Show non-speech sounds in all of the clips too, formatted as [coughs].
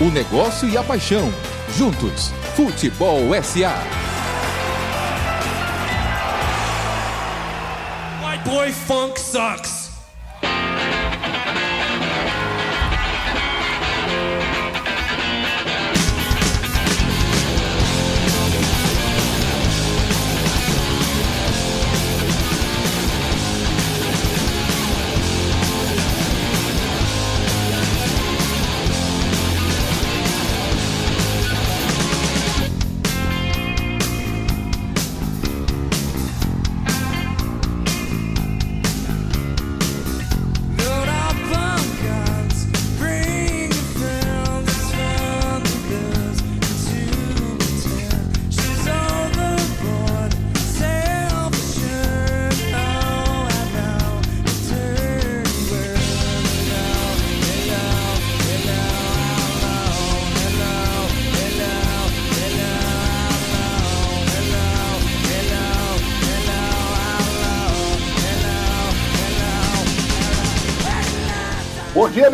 O negócio e a paixão. Juntos, Futebol SA. White boy funk sucks.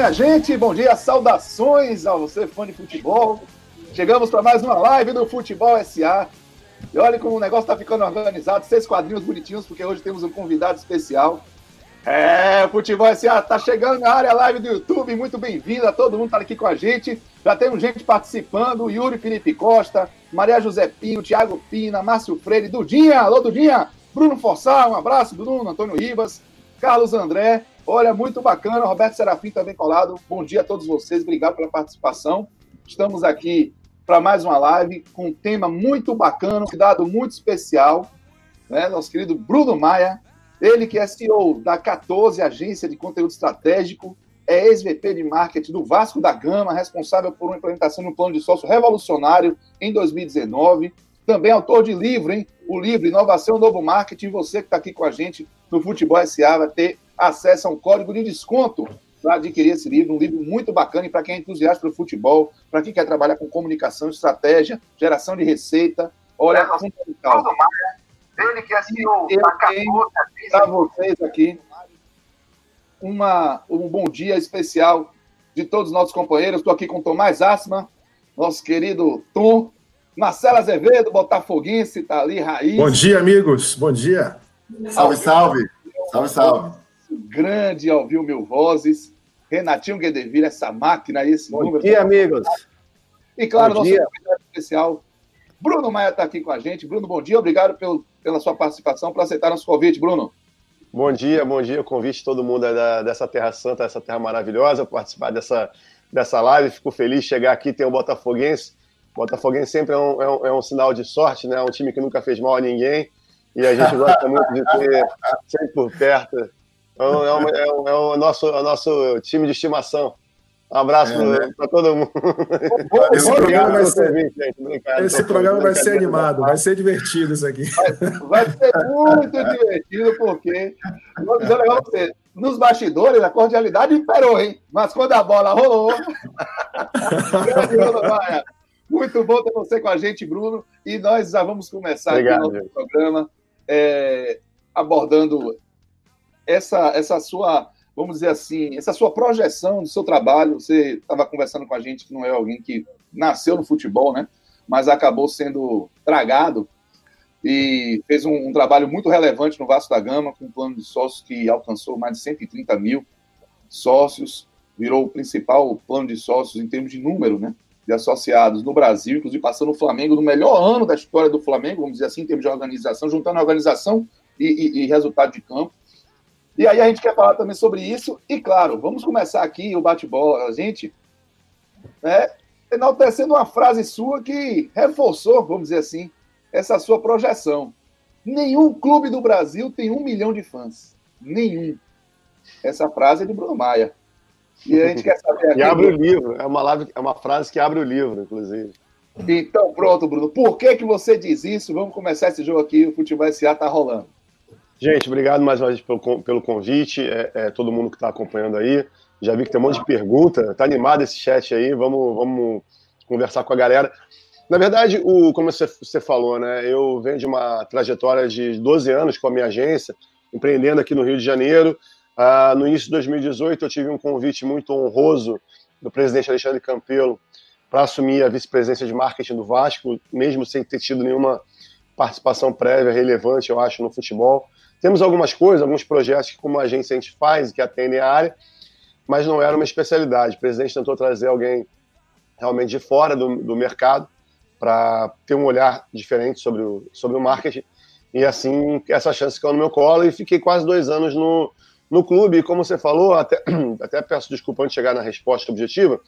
Minha gente. Bom dia, saudações a você, fã de futebol. Chegamos para mais uma live do Futebol SA. E olha como o negócio está ficando organizado, seis quadrinhos bonitinhos, porque hoje temos um convidado especial. É, o Futebol SA está chegando na área live do YouTube. Muito bem-vindo a todo mundo que está aqui com a gente. Já temos gente participando: Yuri Felipe Costa, Maria José Pinho, Thiago Pina, Márcio Freire, Dudinha. Alô, Dudinha. Bruno Forçar, um abraço, Bruno, Antônio Rivas, Carlos André. Olha, muito bacana. Roberto Serafim também colado. Bom dia a todos vocês. Obrigado pela participação. Estamos aqui para mais uma live com um tema muito bacana, um convidado muito especial, né? Nosso querido Bruno Maia. Ele que é CEO da 14 Agência de Conteúdo Estratégico, é ex-VP de Marketing do Vasco da Gama, responsável por uma implementação de um plano de sócio revolucionário em 2019. Também autor de livro, hein? O livro Inovação Novo Marketing. Você que está aqui com a gente no Futebol SA vai ter acesso a um código de desconto para adquirir esse livro. Um livro muito bacana e para quem é entusiasta do futebol, para quem quer trabalhar com comunicação, estratégia, geração de receita. Olha, é fundamental. Ele que é CEO Eu da tenho 14 para vocês aqui uma, um bom dia especial de todos os nossos companheiros. Estou aqui com o Tomás Assman, nosso querido Tom, Marcelo Azevedo, Botafoguense, está ali, Raiz. Bom dia, amigos. Bom dia. Salve, salve. Salve, salve. Grande Alvio Mil Vozes, Renatinho Guedeville, essa máquina aí, esse Bom número. dia, amigos. E claro, Bom nosso dia. convidado especial, Bruno Maia está aqui com a gente. Bruno, bom dia, obrigado pelo, pela sua participação, por aceitar nosso convite, Bruno. Bom dia, bom dia. O convite todo mundo é da- dessa Terra Santa, dessa terra maravilhosa, participar dessa, dessa live. Fico feliz de chegar aqui e ter o Botafoguense. Botafoguense sempre é um, é, um, é um sinal de sorte, né? É um time que nunca fez mal a ninguém. E a gente gosta muito de ter sempre por perto. Então, é, uma- é, um- é o, nosso, é o nosso time de estimação. Um abraço É, para né? todo mundo. Esse programa vai ser. Obrigado. esse programa vai ser animado, vai ser divertido isso aqui. Vai ser muito divertido, porque, vou dizer um negócio pra você, nos bastidores a cordialidade imperou, hein? Mas quando a bola rolou. [laughs] Muito bom ter você com a gente, Bruno. E nós já vamos começar Obrigado, aqui o nosso programa é, abordando essa, essa sua, vamos dizer assim, essa sua projeção do seu trabalho. Você estava conversando com a gente que não é alguém que nasceu no futebol, né? Mas acabou sendo tragado e fez um, um trabalho muito relevante no Vasco da Gama, com um plano de sócios que alcançou mais de 130 mil sócios, virou o principal plano de sócios em termos de número, né? De associados no Brasil, inclusive passando o Flamengo no melhor ano da história do Flamengo, vamos dizer assim, em termos de organização, juntando organização e, e- e resultado de campo. E aí a gente quer falar também sobre isso, e claro, vamos começar aqui o bate-bola, a gente, né, enaltecendo uma frase sua que reforçou, vamos dizer assim, essa sua projeção. Nenhum clube do Brasil tem um milhão de fãs. Nenhum. Essa frase é de Bruno Maia. E a gente quer saber [laughs] aqui. E abre o livro. É uma, live, é uma frase que abre o livro, inclusive. Então, pronto, Bruno. Por que, que você diz isso? Vamos começar esse jogo aqui. O Futebol SA tá rolando. Gente, obrigado mais uma vez pelo, pelo convite, é, é, todo mundo que está acompanhando aí. Já vi que tem um monte de pergunta, tá animado esse chat aí, vamos, vamos conversar com a galera. Na verdade, o, como você, você falou, né, eu venho de uma trajetória de 12 anos com a minha agência, empreendendo aqui no Rio de Janeiro. Ah, no início de 2018, eu tive um convite muito honroso do presidente Alexandre Campelo para assumir a vice-presidência de marketing do Vasco, mesmo sem ter tido nenhuma participação prévia relevante, eu acho, no futebol. Temos algumas coisas, alguns projetos que, como agência, a gente faz, que atendem a área, mas não era uma especialidade. O presidente tentou trazer alguém realmente de fora do, do mercado para ter um olhar diferente sobre o, sobre o marketing. E assim, essa chance caiu no meu colo e fiquei quase dois anos no, no clube. E como você falou, até, [clears throat] até peço desculpa antes de chegar na resposta objetiva,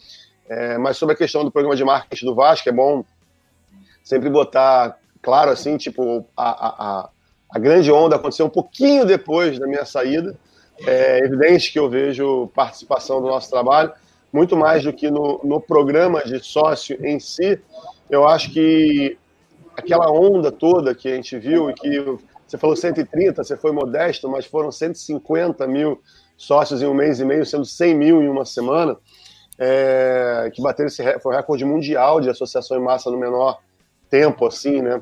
é, mas sobre a questão do programa de marketing do Vasco, é bom sempre botar claro assim, tipo, a, a, a, a grande onda aconteceu um pouquinho depois da minha saída. É evidente que eu vejo participação do nosso trabalho, muito mais do que no, no programa de sócio em si. Eu acho que aquela onda toda que a gente viu e que você falou 130, você foi modesto, mas foram 150 mil sócios em um mês e meio, sendo 100 mil em uma semana, é, que bateram esse foi recorde mundial de associação em massa no menor tempo, assim, né?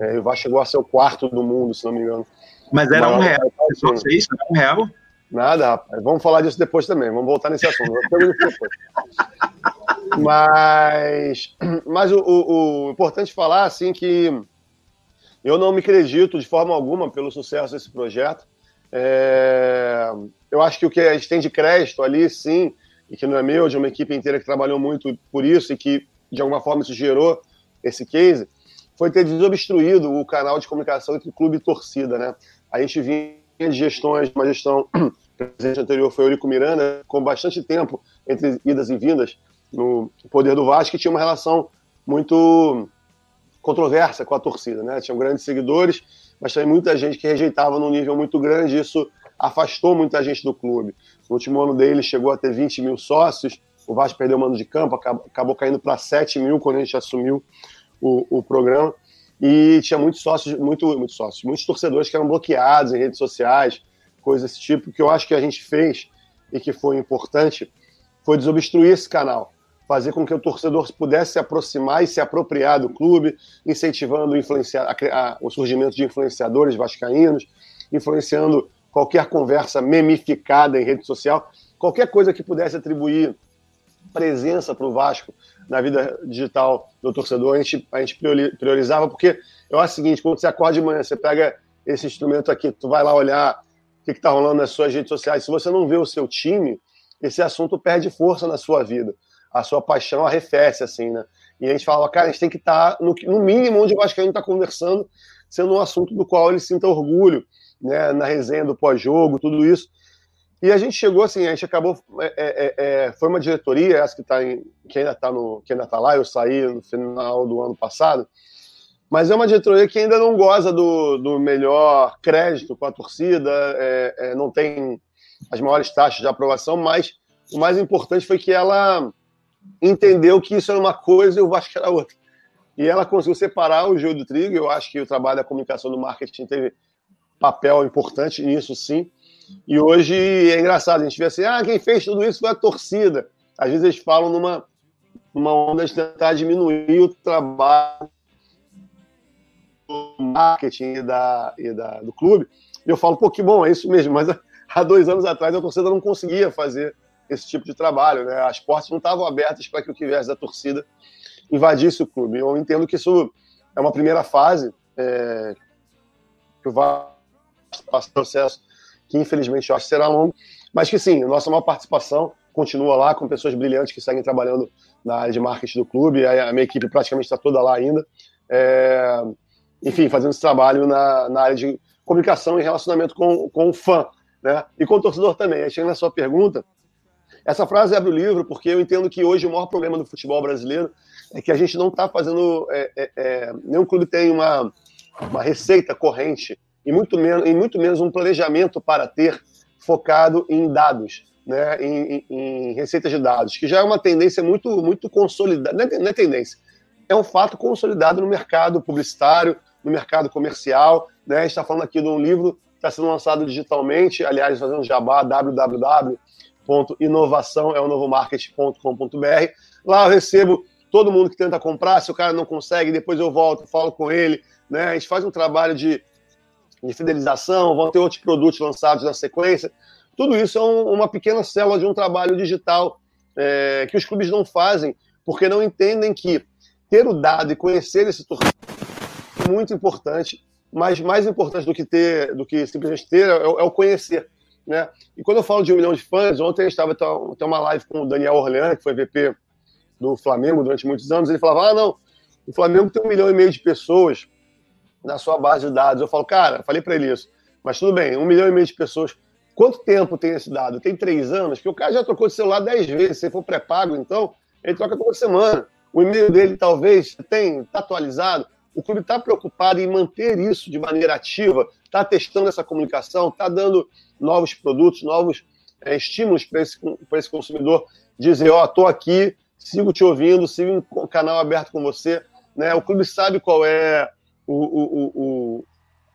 É, o Vasco chegou a ser o quarto do mundo, se não me engano. Mas era um Mas, real. sei isso, era um real. Nada, rapaz. Vamos falar disso depois também. Vamos voltar nesse assunto. Mas, mas o, o- o importante falar assim que eu não me acredito de forma alguma pelo sucesso desse projeto. É, eu acho que o que a gente tem de crédito ali, sim, e que não é meu, de uma equipe inteira que trabalhou muito por isso e que de alguma forma isso gerou esse case, foi ter desobstruído o canal de comunicação entre clube e torcida, né? A gente vinha de gestões, uma gestão, [clears throat] presidente anterior foi Eurico Miranda, com bastante tempo entre idas e vindas no poder do Vasco, que tinha uma relação muito controversa com a torcida, né? Tinham grandes seguidores, mas também muita gente que rejeitava num nível muito grande, isso afastou muita gente do clube. No último ano dele chegou a ter 20 mil sócios, o Vasco perdeu o mando de campo, acabou caindo para 7 mil quando a gente assumiu o, o programa, e tinha muitos sócios, muito, muitos sócios, muitos torcedores que eram bloqueados em redes sociais, coisas desse tipo, que eu acho que a gente fez e que foi importante, foi desobstruir esse canal, fazer com que o torcedor pudesse se aproximar e se apropriar do clube, incentivando a a- o surgimento de influenciadores vascaínos, influenciando qualquer conversa memificada em rede social, qualquer coisa que pudesse atribuir presença para o Vasco na vida digital do torcedor, a gente, a gente priori- priorizava, porque eu acho o seguinte, quando você acorda de manhã, você pega esse instrumento aqui, tu vai lá olhar o que está rolando nas suas redes sociais, se você não vê o seu time, esse assunto perde força na sua vida, a sua paixão arrefece, assim, né? E a gente fala, cara, a gente tem que estar, no, no mínimo, onde o Vascaíno está conversando, sendo um assunto do qual ele sinta orgulho, né, na resenha do pós-jogo, tudo isso. E a gente chegou assim, a gente acabou. é, é, é, foi uma diretoria, essa que, tá em, que ainda está tá lá, eu saí no final do ano passado, mas é uma diretoria que ainda não goza do, do melhor crédito com a torcida, é, é, não tem as maiores taxas de aprovação, mas o mais importante foi que ela entendeu que isso era uma coisa e o Vasco era outra. E ela conseguiu separar o joio do trigo. Eu acho que o trabalho da comunicação do marketing teve papel importante nisso, sim. E hoje é engraçado, a gente vê assim, ah, quem fez tudo isso foi a torcida. Às vezes eles falam numa, numa onda de tentar diminuir o trabalho do marketing e, da, e da, do clube. E eu falo, pô, que bom, é isso mesmo. Mas há dois anos atrás a torcida não conseguia fazer esse tipo de trabalho, né? As portas não estavam abertas para que o que viesse da torcida invadisse o clube. Eu entendo que isso é uma primeira fase, é, que vai passar processo que infelizmente eu acho que será longo, mas que sim, nossa maior participação continua lá com pessoas brilhantes que seguem trabalhando na área de marketing do clube, a, minha equipe praticamente está toda lá ainda, é, enfim, fazendo esse trabalho na, na área de comunicação e relacionamento com, com o fã, né? E com o torcedor também. Aí chega na sua pergunta, essa frase abre o livro porque eu entendo que hoje o maior problema do futebol brasileiro é que a gente não está fazendo, é, é, é, nenhum clube tem uma, uma receita corrente e muito menos, e muito menos um planejamento para ter focado em dados, né, em, em, em receitas de dados, que já é uma tendência muito, muito consolidada, não é, é tendência, é um fato consolidado no mercado publicitário, no mercado comercial, né, a gente está falando aqui de um livro que está sendo lançado digitalmente, aliás, fazendo jabá, www.inovaçãoeonovomarket.com.br, lá eu recebo todo mundo que tenta comprar, se o cara não consegue, depois eu volto, falo com ele, né, a gente faz um trabalho de de fidelização, vão ter outros produtos lançados na sequência. Tudo isso é um, uma pequena célula de um trabalho digital é, que os clubes não fazem porque não entendem que ter o dado e conhecer esse torcedor é muito importante, mas mais importante do que ter, do que simplesmente ter, é, é o conhecer. Né? E quando eu falo de um milhão de fãs, ontem eu estava tem uma live com o Daniel Orlean, que foi VP do Flamengo durante muitos anos, ele falava: ah, não, o Flamengo tem um milhão e meio de pessoas na sua base de dados. Eu falo, cara, falei para ele isso, mas tudo bem, um milhão e meio de pessoas. Quanto tempo tem esse dado? Tem três anos? Porque o cara já trocou de celular dez vezes. Se for pré-pago, então, ele troca toda semana. O e-mail dele talvez tem, está atualizado. O clube está preocupado em manter isso de maneira ativa, está testando essa comunicação, está dando novos produtos, novos é, estímulos para esse, pra esse consumidor dizer, ó, estou aqui, sigo te ouvindo, sigo um canal aberto com você. Né? O clube sabe qual é o, o, o,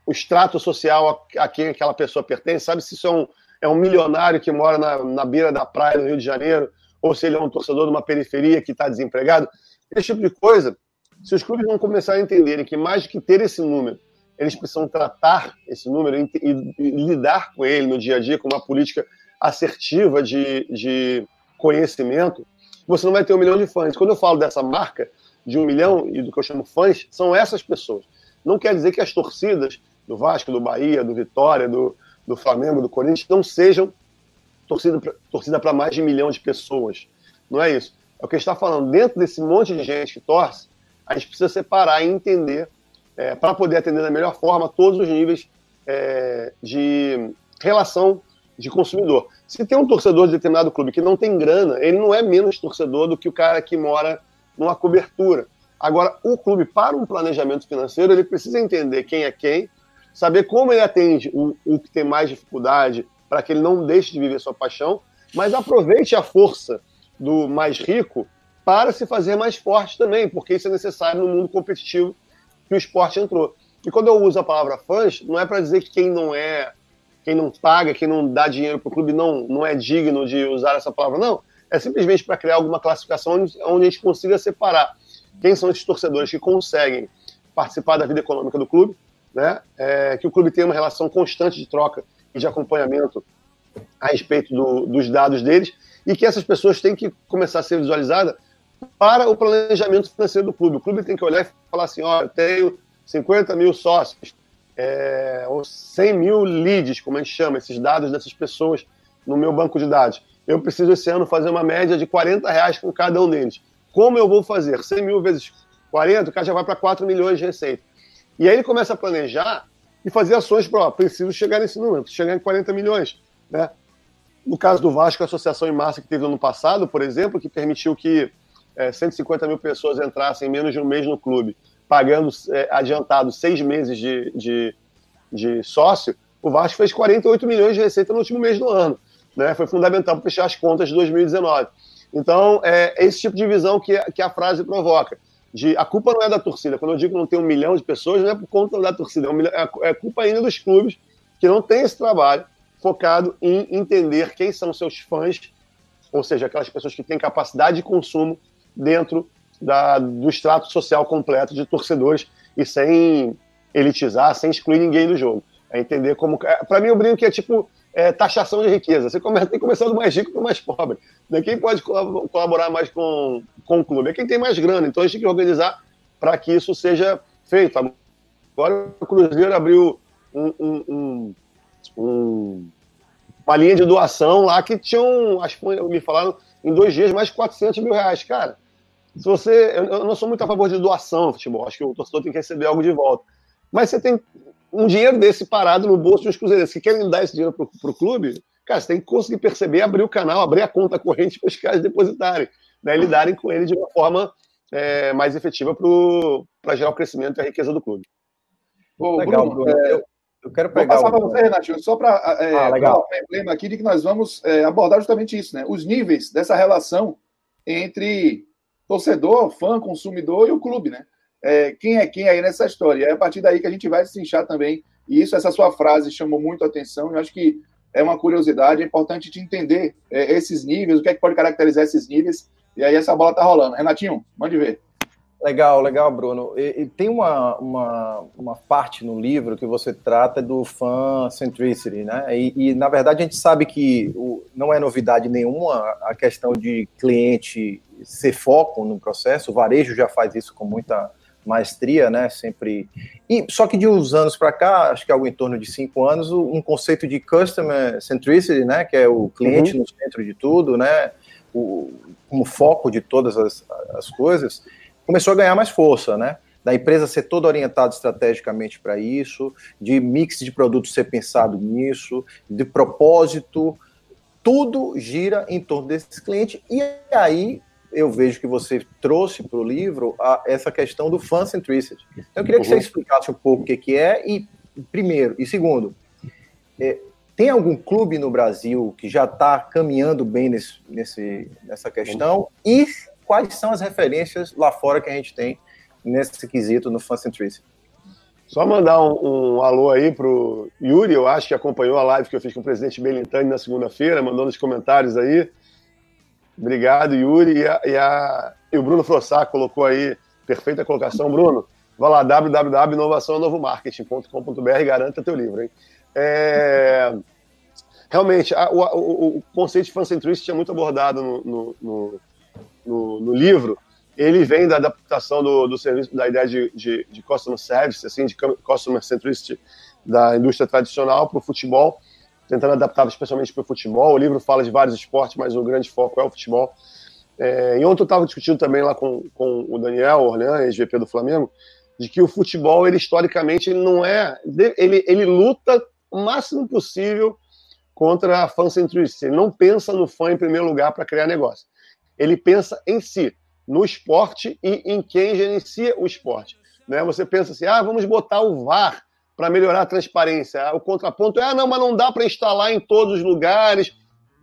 o, extrato social a, a, quem aquela pessoa pertence, sabe se isso é um, é um milionário que mora na, na beira da praia do Rio de Janeiro, ou se ele é um torcedor de uma periferia que está desempregado. Esse tipo de coisa, se os clubes não começarem a entenderem que mais do que ter esse número, eles precisam tratar esse número e, e, e lidar com ele no dia a dia com uma política assertiva de, de conhecimento, você não vai ter um milhão de fãs. Quando eu falo dessa marca de um milhão e do que eu chamo fãs, são essas pessoas. Não quer dizer que as torcidas do Vasco, do Bahia, do Vitória, do, do Flamengo, do Corinthians não sejam torcida para mais de um milhão de pessoas. Não é isso. É o que a gente está falando. Dentro desse monte de gente que torce, a gente precisa separar e entender, é, para poder atender da melhor forma todos os níveis é, de relação de consumidor. Se tem um torcedor de determinado clube que não tem grana, ele não é menos torcedor do que o cara que mora numa cobertura. Agora, o clube, para um planejamento financeiro, ele precisa entender quem é quem, saber como ele atende o, o que tem mais dificuldade, para que ele não deixe de viver sua paixão, mas aproveite a força do mais rico para se fazer mais forte também, porque isso é necessário no mundo competitivo que o esporte entrou. E quando eu uso a palavra fãs, não é para dizer que quem não é, quem não paga, quem não dá dinheiro para o clube não, não é digno de usar essa palavra, não. É simplesmente para criar alguma classificação onde, onde a gente consiga separar quem são esses torcedores que conseguem participar da vida econômica do clube, né? É, que o clube tenha uma relação constante de troca e de acompanhamento a respeito do, dos dados deles e que essas pessoas têm que começar a ser visualizadas para o planejamento financeiro do clube. O clube tem que olhar e falar assim, ó, eu tenho 50 mil sócios, é, ou 100 mil leads, como a gente chama, esses dados dessas pessoas no meu banco de dados. Eu preciso esse ano fazer uma média de 40 reais com cada um deles. Como eu vou fazer? 100 mil vezes 40, o cara já vai para 4 milhões de receita. E aí ele começa a planejar e fazer ações para, preciso chegar nesse número, chegar em 40 milhões. Né? No caso do Vasco, a associação em massa que teve no ano passado, por exemplo, que permitiu que é, 150 mil pessoas entrassem em menos de um mês no clube, pagando é, adiantado seis meses de, de, de, sócio, o Vasco fez 48 milhões de receita no último mês do ano. Né? Foi fundamental para fechar as contas de 2019. Então, é esse tipo de visão que, que a frase provoca. De, a culpa não é da torcida. Quando eu digo que não tem um milhão de pessoas, não é por conta da torcida, é, um milhão, é culpa ainda dos clubes que não têm esse trabalho focado em entender quem são seus fãs, ou seja, aquelas pessoas que têm capacidade de consumo dentro da, do extrato social completo de torcedores e sem elitizar, sem excluir ninguém do jogo. É entender como. Para mim, eu brinco que é tipo é, taxação de riqueza. Você começa, tem que começar do mais rico para o mais pobre. Né? Quem pode colaborar mais com, com o clube? É quem tem mais grana. Então a gente tem que organizar para que isso seja feito. Agora o Cruzeiro abriu um, um, um, um, uma linha de doação lá que tinham, acho que me falaram, em dois dias mais de 400 mil reais. Cara, se você. Eu não sou muito a favor de doação no futebol, acho que o torcedor tem que receber algo de volta. Mas você tem um dinheiro desse parado no bolso de uns cruzeirenses que querem dar esse dinheiro para o clube, cara, você tem que conseguir perceber, abrir o canal, abrir a conta corrente [laughs] para os caras depositarem, né, lidarem com ele de uma forma é, mais efetiva para gerar o crescimento e a riqueza do clube. Ô, Legal, Bruno. Bruno. É, eu, eu, quero pegar. Vou passar para você, Renatinho, só para é, ah, legal. um emblema aqui de que nós vamos é, abordar justamente isso, né? Os níveis dessa relação entre torcedor, fã, consumidor e o clube, né? É, quem é quem aí nessa história? É a partir daí que a gente vai se inchar também. E isso, essa sua frase chamou muito a atenção. Eu acho que é uma curiosidade, é importante te entender é, esses níveis, o que é que pode caracterizar esses níveis. E aí essa bola tá rolando. Renatinho, mande ver. Legal, legal, Bruno. E, e tem uma, uma, uma, parte no livro que você trata do fan centricity, né? E, e, na verdade a gente sabe que o, não é novidade nenhuma a questão de cliente ser foco no processo. O varejo já faz isso com muita maestria, né? Sempre. E só que de uns anos para cá, acho que algo em torno de cinco anos, um conceito de customer centricity, né? Que é o cliente no centro de tudo, né? O, como foco de todas as, as coisas, começou a ganhar mais força, né? Da empresa ser toda orientada estrategicamente para isso, de mix de produtos ser pensado nisso, de propósito, tudo gira em torno desse cliente. E aí eu vejo que você trouxe para o livro a- essa questão do fan centricity. Então, eu queria que você Uhum. explicasse um pouco o que, que é e primeiro e segundo, é, tem algum clube no Brasil que já está caminhando bem nesse, nesse, nessa questão e quais são as referências lá fora que a gente tem nesse quesito no fan centricity? Só mandar um, um alô aí pro Yuri, eu acho que acompanhou a live que eu fiz com o presidente Belintani na segunda-feira, mandou nos comentários aí. Obrigado, Yuri. E, a- e a- e o Bruno Frossá colocou aí, perfeita colocação. Bruno, vai lá, www.inovaçãonovomarketing.com.br garanta teu livro, hein? É, realmente, a- o, o- o conceito de fan centricity é muito abordado no, no- no- no- no livro. Ele vem da adaptação do, do serviço, da ideia de, de, de customer service, assim, de customer centricity da indústria tradicional para o futebol, tentando adaptar especialmente para o futebol. O livro fala de vários esportes, mas o grande foco é o futebol. É, e ontem eu estava discutindo também lá com, com o Daniel Orlean, ex-VP do Flamengo, de que o futebol, ele historicamente, ele não é. Ele, ele luta o máximo possível contra a fan centricity. Ele não pensa no fã em primeiro lugar para criar negócio. Ele pensa em si, no esporte e em quem gerencia o esporte. Né? Você pensa assim, ah, vamos botar o VAR para melhorar a transparência. O contraponto é, ah, não, mas não dá para instalar em todos os lugares.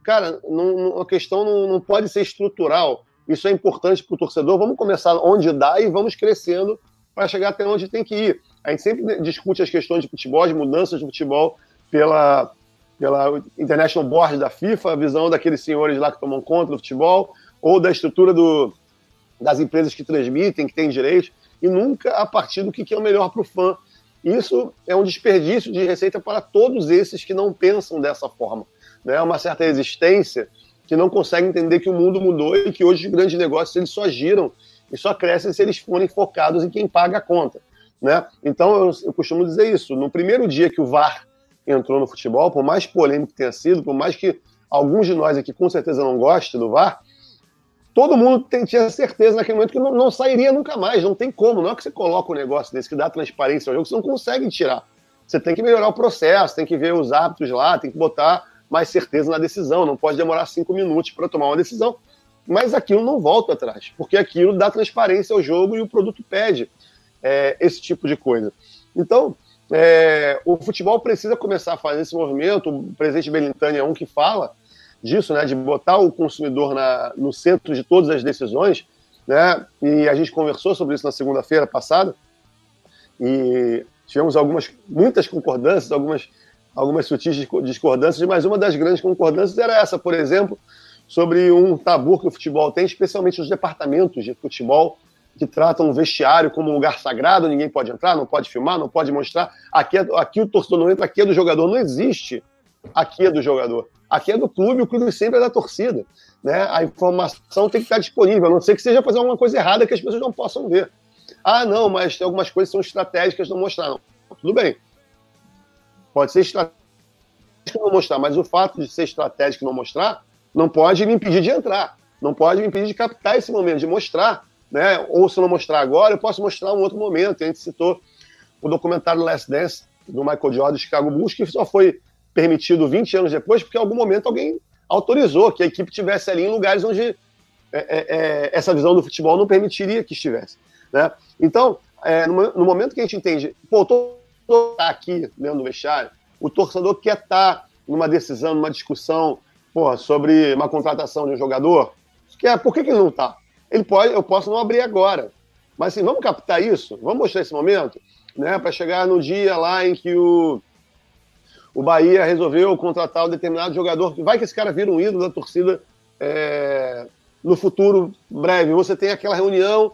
Cara, não, a questão não, não pode ser estrutural. Isso é importante para o torcedor. Vamos começar onde dá e vamos crescendo para chegar até onde tem que ir. A gente sempre discute as questões de futebol, de mudanças de futebol pela, pela International Board da FIFA, a visão daqueles senhores lá que tomam conta do futebol, ou da estrutura do, das empresas que transmitem, que têm direitos, e nunca a partir do que é o melhor para o fã. Isso é um desperdício de receita para todos esses que não pensam dessa forma. Né? É uma certa resistência que não consegue entender que o mundo mudou e que hoje os grandes negócios eles só giram e só crescem se eles forem focados em quem paga a conta. Né? Então eu, eu costumo dizer isso. No primeiro dia que o VAR entrou no futebol, por mais polêmico que tenha sido, por mais que alguns de nós aqui com certeza não gostem do VAR, todo mundo tem- tinha certeza naquele momento que não, não sairia nunca mais, não tem como. Não é que você coloca um negócio desse que dá transparência ao jogo, você não consegue tirar. Você tem que melhorar o processo, tem que ver os hábitos lá, tem que botar mais certeza na decisão, não pode demorar cinco minutos para tomar uma decisão. Mas aquilo não volta atrás, porque aquilo dá transparência ao jogo e o produto pede é, esse tipo de coisa. Então, é, o futebol precisa começar a fazer esse movimento. O presidente Belintani é um que fala disso, né, de botar o consumidor na, no centro de todas as decisões, né, e a gente conversou sobre isso na segunda-feira passada, e tivemos algumas, muitas concordâncias, algumas, algumas sutis disco- discordâncias, mas uma das grandes concordâncias era essa, por exemplo, sobre um tabu que o futebol tem, especialmente os departamentos de futebol, que tratam o vestiário como um lugar sagrado, ninguém pode entrar, não pode filmar, não pode mostrar. Aqui, é- aqui o torcedor não entra, aqui é do jogador. Não existe aqui é do jogador. Aqui é do clube, o clube sempre é da torcida. Né? A informação tem que estar disponível, a não ser que seja fazer alguma coisa errada que as pessoas não possam ver. Ah, não, mas tem algumas coisas que são estratégicas não mostrar. Não. Tudo bem. Pode ser estratégico não mostrar, mas o fato de ser estratégico não mostrar não pode me impedir de entrar. Não pode me impedir de captar esse momento, de mostrar. Né? Ou se não mostrar agora, eu posso mostrar um outro momento. A gente citou o documentário Last Dance, do Michael Jordan, do Chicago Bulls, que só foi permitido 20 anos depois, porque em algum momento alguém autorizou que a equipe estivesse ali em lugares onde é, é, é, essa visão do futebol não permitiria que estivesse. Né? Então, é, no, no, momento que a gente entende, pô, o torcedor está aqui dentro do vestiário, o torcedor quer estar tá numa decisão, numa discussão pô, sobre uma contratação de um jogador, quer, por que, que ele não está? Ele pode, eu posso não abrir agora. Mas assim, vamos captar isso? Vamos mostrar esse momento? Né, para chegar no dia lá em que o, o Bahia resolveu contratar um determinado jogador. Vai que esse cara vira um ídolo da torcida é, no futuro breve. Você tem aquela reunião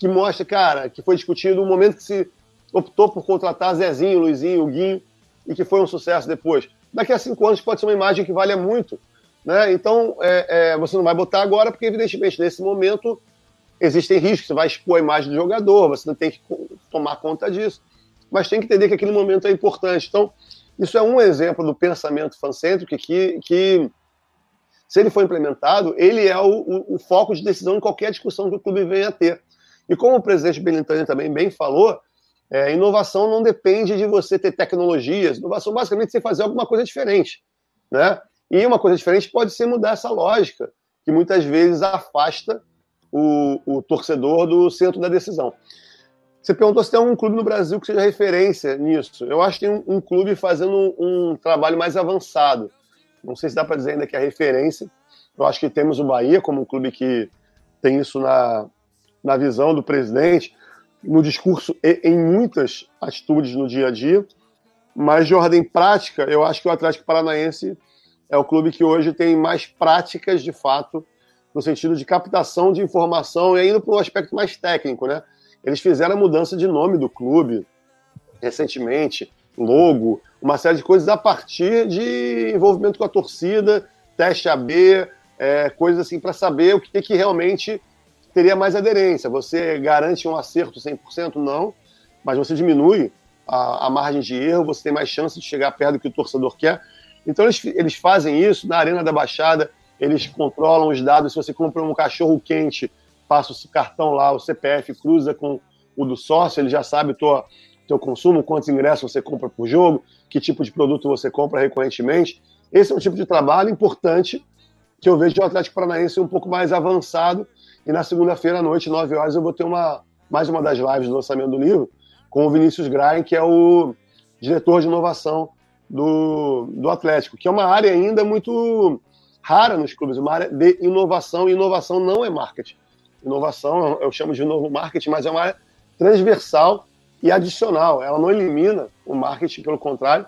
que mostra, cara, que foi discutido o um momento que se optou por contratar Zezinho, Luizinho, Guinho, e que foi um sucesso depois. Daqui a cinco anos pode ser uma imagem que valha muito Né? Então, é, é, você não vai botar agora, porque, evidentemente, nesse momento existem riscos, você vai expor a imagem do jogador, você não tem que tomar conta disso. Mas tem que entender que aquele momento é importante. Então, isso é um exemplo do pensamento fancêntrico que, que se ele for implementado, ele é o, o- o foco de decisão em qualquer discussão que o clube venha a ter. E como o presidente Belintani também bem falou, é, inovação não depende de você ter tecnologias. Inovação basicamente é você fazer alguma coisa diferente, né? E uma coisa diferente pode ser mudar essa lógica que muitas vezes afasta o, o torcedor do centro da decisão. Você perguntou se tem algum clube no Brasil que seja referência nisso. Eu acho que tem um, um clube fazendo um, um trabalho mais avançado. Não sei se dá para dizer ainda que é referência. Eu acho que temos o Bahia como um clube que tem isso na, na visão do presidente, no discurso e em muitas atitudes no dia a dia. Mas de ordem prática, eu acho que o Atlético Paranaense é o clube que hoje tem mais práticas de fato, no sentido de captação de informação e indo para o aspecto mais técnico, né? Eles fizeram a mudança de nome do clube recentemente, logo, uma série de coisas a partir de envolvimento com a torcida, teste AB, é, coisas assim para saber o que, que realmente teria mais aderência. Você garante um acerto 100%? Não, mas você diminui a, a margem de erro, você tem mais chance de chegar perto do que o torcedor quer. Então eles, eles fazem isso na Arena da Baixada, eles controlam os dados. Se você compra um cachorro quente, passa o cartão lá, o CPF cruza com o do sócio, ele já sabe o teu, teu consumo, quantos ingressos você compra por jogo, que tipo de produto você compra recorrentemente. Esse é um tipo de trabalho importante que eu vejo o Atlético Paranaense um pouco mais avançado. E na segunda-feira à noite, 9 horas, eu vou ter uma, mais uma das lives do lançamento do livro com o Vinícius Grain, que é o diretor de inovação do, do Atlético, que é uma área ainda muito rara nos clubes, uma área de inovação, e inovação não é marketing. Inovação eu chamo de novo marketing, mas é uma área transversal e adicional. Ela não elimina o marketing, pelo contrário,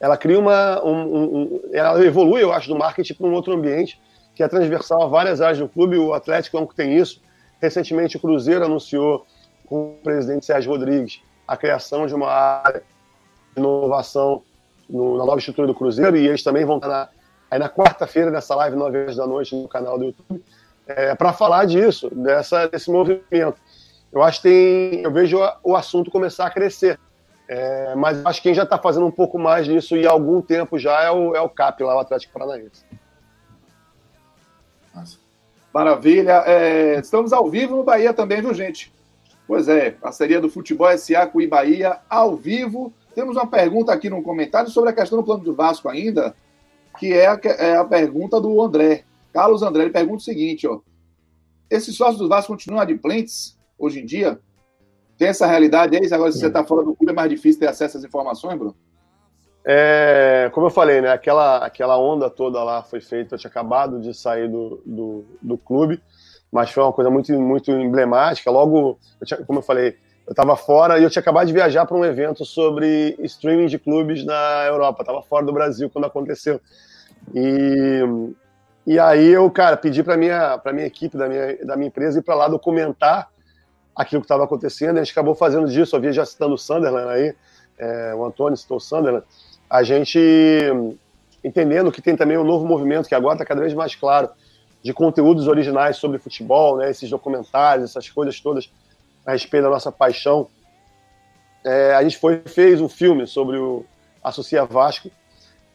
ela cria uma. Um, um, ela evolui, eu acho, do marketing para um outro ambiente que é transversal a várias áreas do clube. O Atlético é um que tem isso. Recentemente, o Cruzeiro anunciou com o presidente Sérgio Rodrigues a criação de uma área de inovação no, na nova estrutura do Cruzeiro e eles também vão estar na, aí na quarta-feira, nessa live, 9 horas da noite, no canal do YouTube, é, para falar disso, dessa, desse movimento. Eu acho que tem, eu vejo o assunto começar a crescer. É, mas acho que quem já está fazendo um pouco mais disso e há algum tempo já é o, é o CAP lá, o Atlético Paranaense. Maravilha. É, estamos ao vivo no Bahia também, viu, gente? Pois é, parceria do Futebol SA com o Bahia ao vivo. Temos uma pergunta aqui no comentário sobre a questão do plano do Vasco ainda, que é a, é a pergunta do André. Carlos André, ele pergunta o seguinte, ó. Esses sócios do Vasco continuam adimplentes hoje em dia? Tem essa realidade aí? Agora, se você está fora do clube, é mais difícil ter acesso às informações, Bruno? É, como eu falei, né, aquela, aquela onda toda lá foi feita, eu tinha acabado de sair do, do, do clube, mas foi uma coisa muito, muito emblemática. Logo, eu tinha, como eu falei, eu estava fora e eu tinha acabado de viajar para um evento sobre streaming de clubes na Europa, estava fora do Brasil quando aconteceu. E, e aí eu, cara, pedi para minha, para minha equipe da minha, da minha empresa ir para lá documentar aquilo que estava acontecendo. A gente acabou fazendo disso, eu vi já citando o Sunderland aí, é, o Antônio citou o Sunderland. A gente entendendo que tem também um novo movimento que agora está cada vez mais claro de conteúdos originais sobre futebol, né, esses documentários, essas coisas todas a respeito da nossa paixão. É, a gente foi fez um filme sobre o Associa Vasco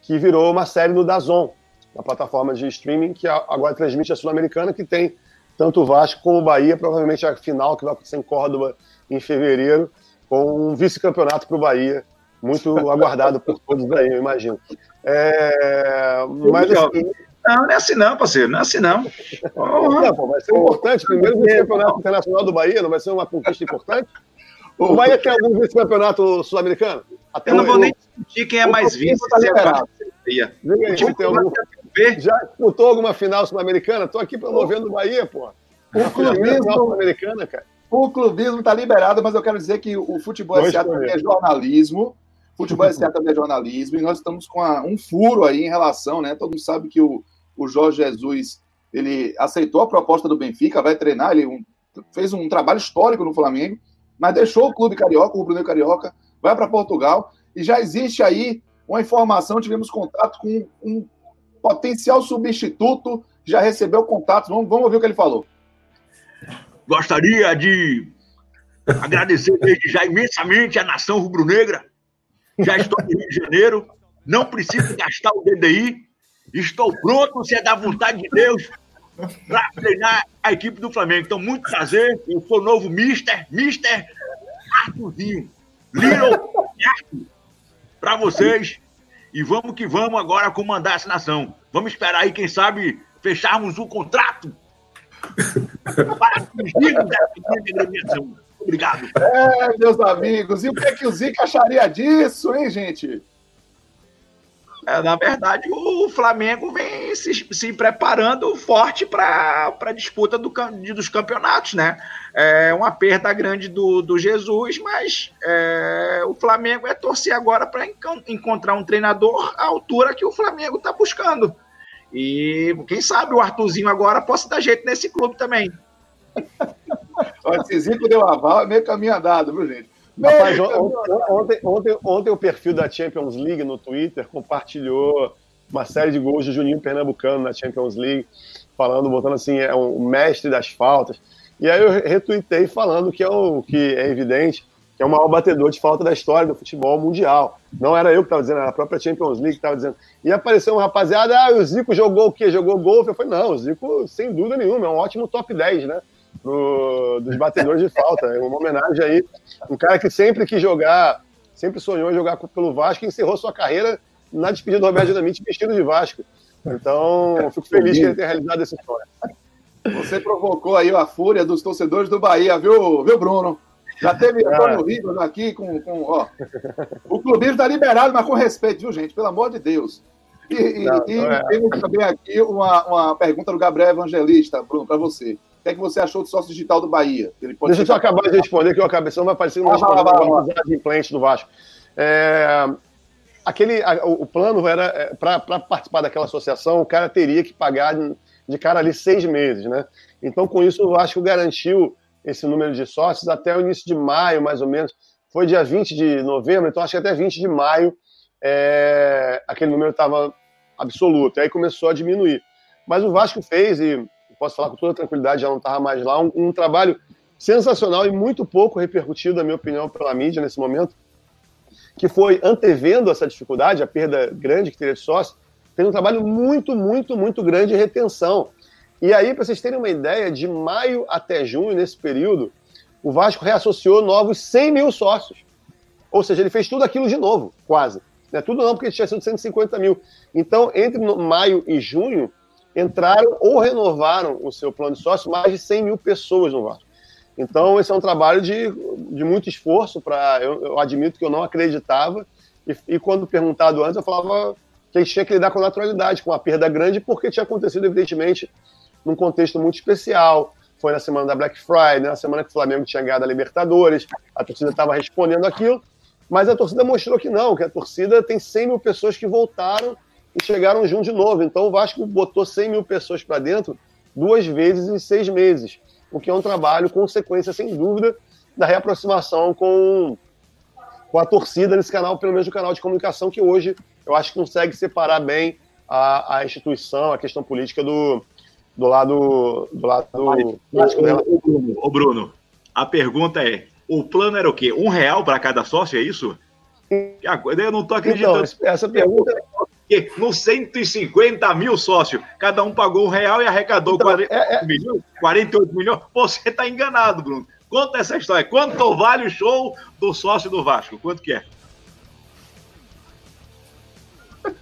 que virou uma série no Dazon, na plataforma de streaming que agora transmite a Sul-Americana, que tem tanto o Vasco como o Bahia, provavelmente a final que vai acontecer em Córdoba em fevereiro, com um vice-campeonato para o Bahia, muito [laughs] aguardado por todos aí, eu imagino. É, mas assim, Não, não é assim não, parceiro, não é assim não. [laughs] Não, pô, vai ser importante. Primeiro vice-campeonato internacional do Bahia, não vai ser uma conquista importante? [laughs] O Bahia tem algum vice-campeonato sul-americano? Eu não vou nem discutir quem é mais vice. tá se é Bahia. O time tem algum- ver. Já disputou alguma final sul-americana? Tô aqui promovendo o Bahia, pô. O clubismo, sul-americana, cara. o clubismo está liberado, mas eu quero dizer que o futebol SA também é jornalismo. Futebol SA também é jornalismo e nós estamos com a- um furo aí em relação, né? Todo mundo sabe que o, o Jorge Jesus ele aceitou a proposta do Benfica, vai treinar, ele um- fez um trabalho histórico no Flamengo, mas deixou o clube carioca, o Negro Carioca, vai para Portugal e já existe aí uma informação, tivemos contato com um potencial substituto, já recebeu contatos. Vamos, vamos ouvir o que ele falou. Gostaria de agradecer desde já imensamente a nação rubro-negra. Já estou no Rio de Janeiro, não preciso gastar o DDI. Estou pronto, se é da vontade de Deus, para treinar a equipe do Flamengo. Então, muito prazer. Eu sou o novo Mister, Mister Arthurzinho. Little Arthur. Para vocês. E vamos que vamos agora comandar essa nação. Vamos esperar aí, quem sabe, fecharmos o contrato [laughs] para agremiação. Obrigado. É, meus amigos, e o que, é que o Zica acharia disso, hein, gente? É, na verdade, o Flamengo vem se, se preparando forte para a disputa do, dos campeonatos, né? É uma perda grande do, do Jesus, mas é, o Flamengo é torcer agora para encontrar um treinador à altura que o Flamengo está buscando. E quem sabe o Arthurzinho agora possa dar jeito nesse clube também. [laughs] Esse Zico deu aval, é meio caminho andado, viu, gente? Rapaz, ontem, ontem, ontem o perfil da Champions League no Twitter compartilhou uma série de gols de Juninho Pernambucano na Champions League, falando, botando assim, é um mestre das faltas. E aí eu retuitei falando que é o que é evidente que é o maior batedor de falta da história do futebol mundial. Não era eu que estava dizendo, era a própria Champions League que estava dizendo. E apareceu um rapaziada, ah, o Zico jogou o quê? Jogou golfe? Eu falei, não, o Zico, sem dúvida nenhuma, é um ótimo top 10, né? Pro- dos batedores de falta. É uma homenagem aí. Um cara que sempre quis jogar, sempre sonhou em jogar pelo Vasco e encerrou sua carreira na despedida do Roberto Dinamite vestido de Vasco. Então, eu fico feliz que ele tenha realizado esse sonho. Você provocou aí a fúria dos torcedores do Bahia, viu, viu Bruno? Já teve Ah. Antônio Ribas aqui com, com. ó. O clubismo está liberado, mas com respeito, viu, gente? Pelo amor de Deus. E, e- Não, e não é. temos também aqui uma, uma pergunta do Gabriel Evangelista, Bruno, para você. Que é que você achou do sócio digital do Bahia? Ele pode Deixa eu só acabar de responder, que eu acabei, senão vai parecer não Ah, uma de implante do Vasco. É, aquele, a- o, plano era, para participar daquela associação, o cara teria que pagar de, de cara ali seis meses, né? Então, com isso, o Vasco garantiu esse número de sócios até o início de maio, mais ou menos. Foi dia 20 de novembro, então acho que até 20 de maio é, aquele número estava absoluto. Aí começou a diminuir. Mas o Vasco fez, e posso falar com toda tranquilidade, já não estava mais lá, um, um trabalho sensacional e muito pouco repercutido, na minha opinião, pela mídia nesse momento, que foi antevendo essa dificuldade, a perda grande que teria de sócio, fez um trabalho muito, muito, muito grande de retenção. E aí, para vocês terem uma ideia, de maio até junho, nesse período, o Vasco reassociou novos 100 mil sócios. Ou seja, ele fez tudo aquilo de novo, quase. Não é tudo não, porque tinha sido 150 mil. Então, entre maio e junho, entraram ou renovaram o seu plano de sócio mais de 100 mil pessoas no Vasco. Então, esse é um trabalho de, de muito esforço. para eu, eu admito que eu não acreditava. E, e quando perguntado antes, eu falava que a gente tinha que lidar com naturalidade, com uma perda grande, porque tinha acontecido, evidentemente, num contexto muito especial. Foi na semana da Black Friday, na semana que o Flamengo tinha ganhado a Libertadores, a torcida estava respondendo aquilo, mas a torcida mostrou que não, que a torcida tem 100 mil pessoas que voltaram e chegaram junto de novo. Então o Vasco botou 100 mil pessoas para dentro duas vezes em seis meses, o que é um trabalho, consequência, sem dúvida, da reaproximação com, com a torcida nesse canal, pelo menos o canal de comunicação, que hoje eu acho que consegue separar bem a, a instituição, a questão política do, do lado do lado dela. Ô, Bruno, a pergunta é: o plano era o quê? Um real para cada sócio, é isso? Eu não estou acreditando. Então, essa pergunta nos 150 mil sócios, cada um pagou um real e arrecadou Então, 40 é- é- milhões, 48 milhões. Você está enganado, Bruno. Conta essa história. Quanto vale o show do sócio do Vasco? Quanto que é? [laughs]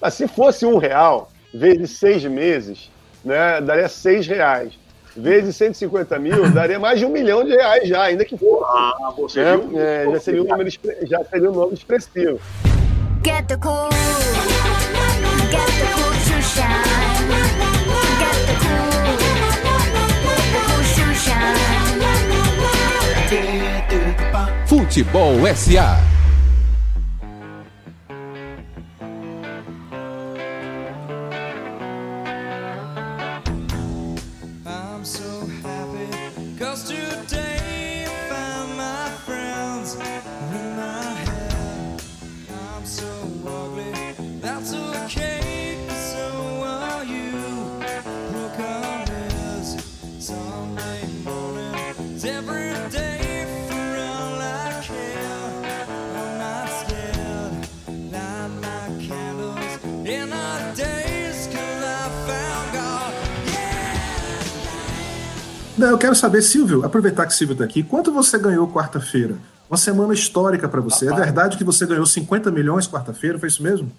Mas se fosse um real, vezes seis meses, né, daria seis reais. Vezes 150 mil, daria mais de um milhão de reais já, ainda que fosse. Ah, você né? viu? É, já, seria um número, já seria um número expressivo. Get the cool. Futebol SA. Não, eu quero saber, Silvio, aproveitar que Silvio está aqui, quanto você ganhou quarta-feira? Uma semana histórica para você. É verdade que você ganhou 50 milhões quarta-feira, foi isso mesmo?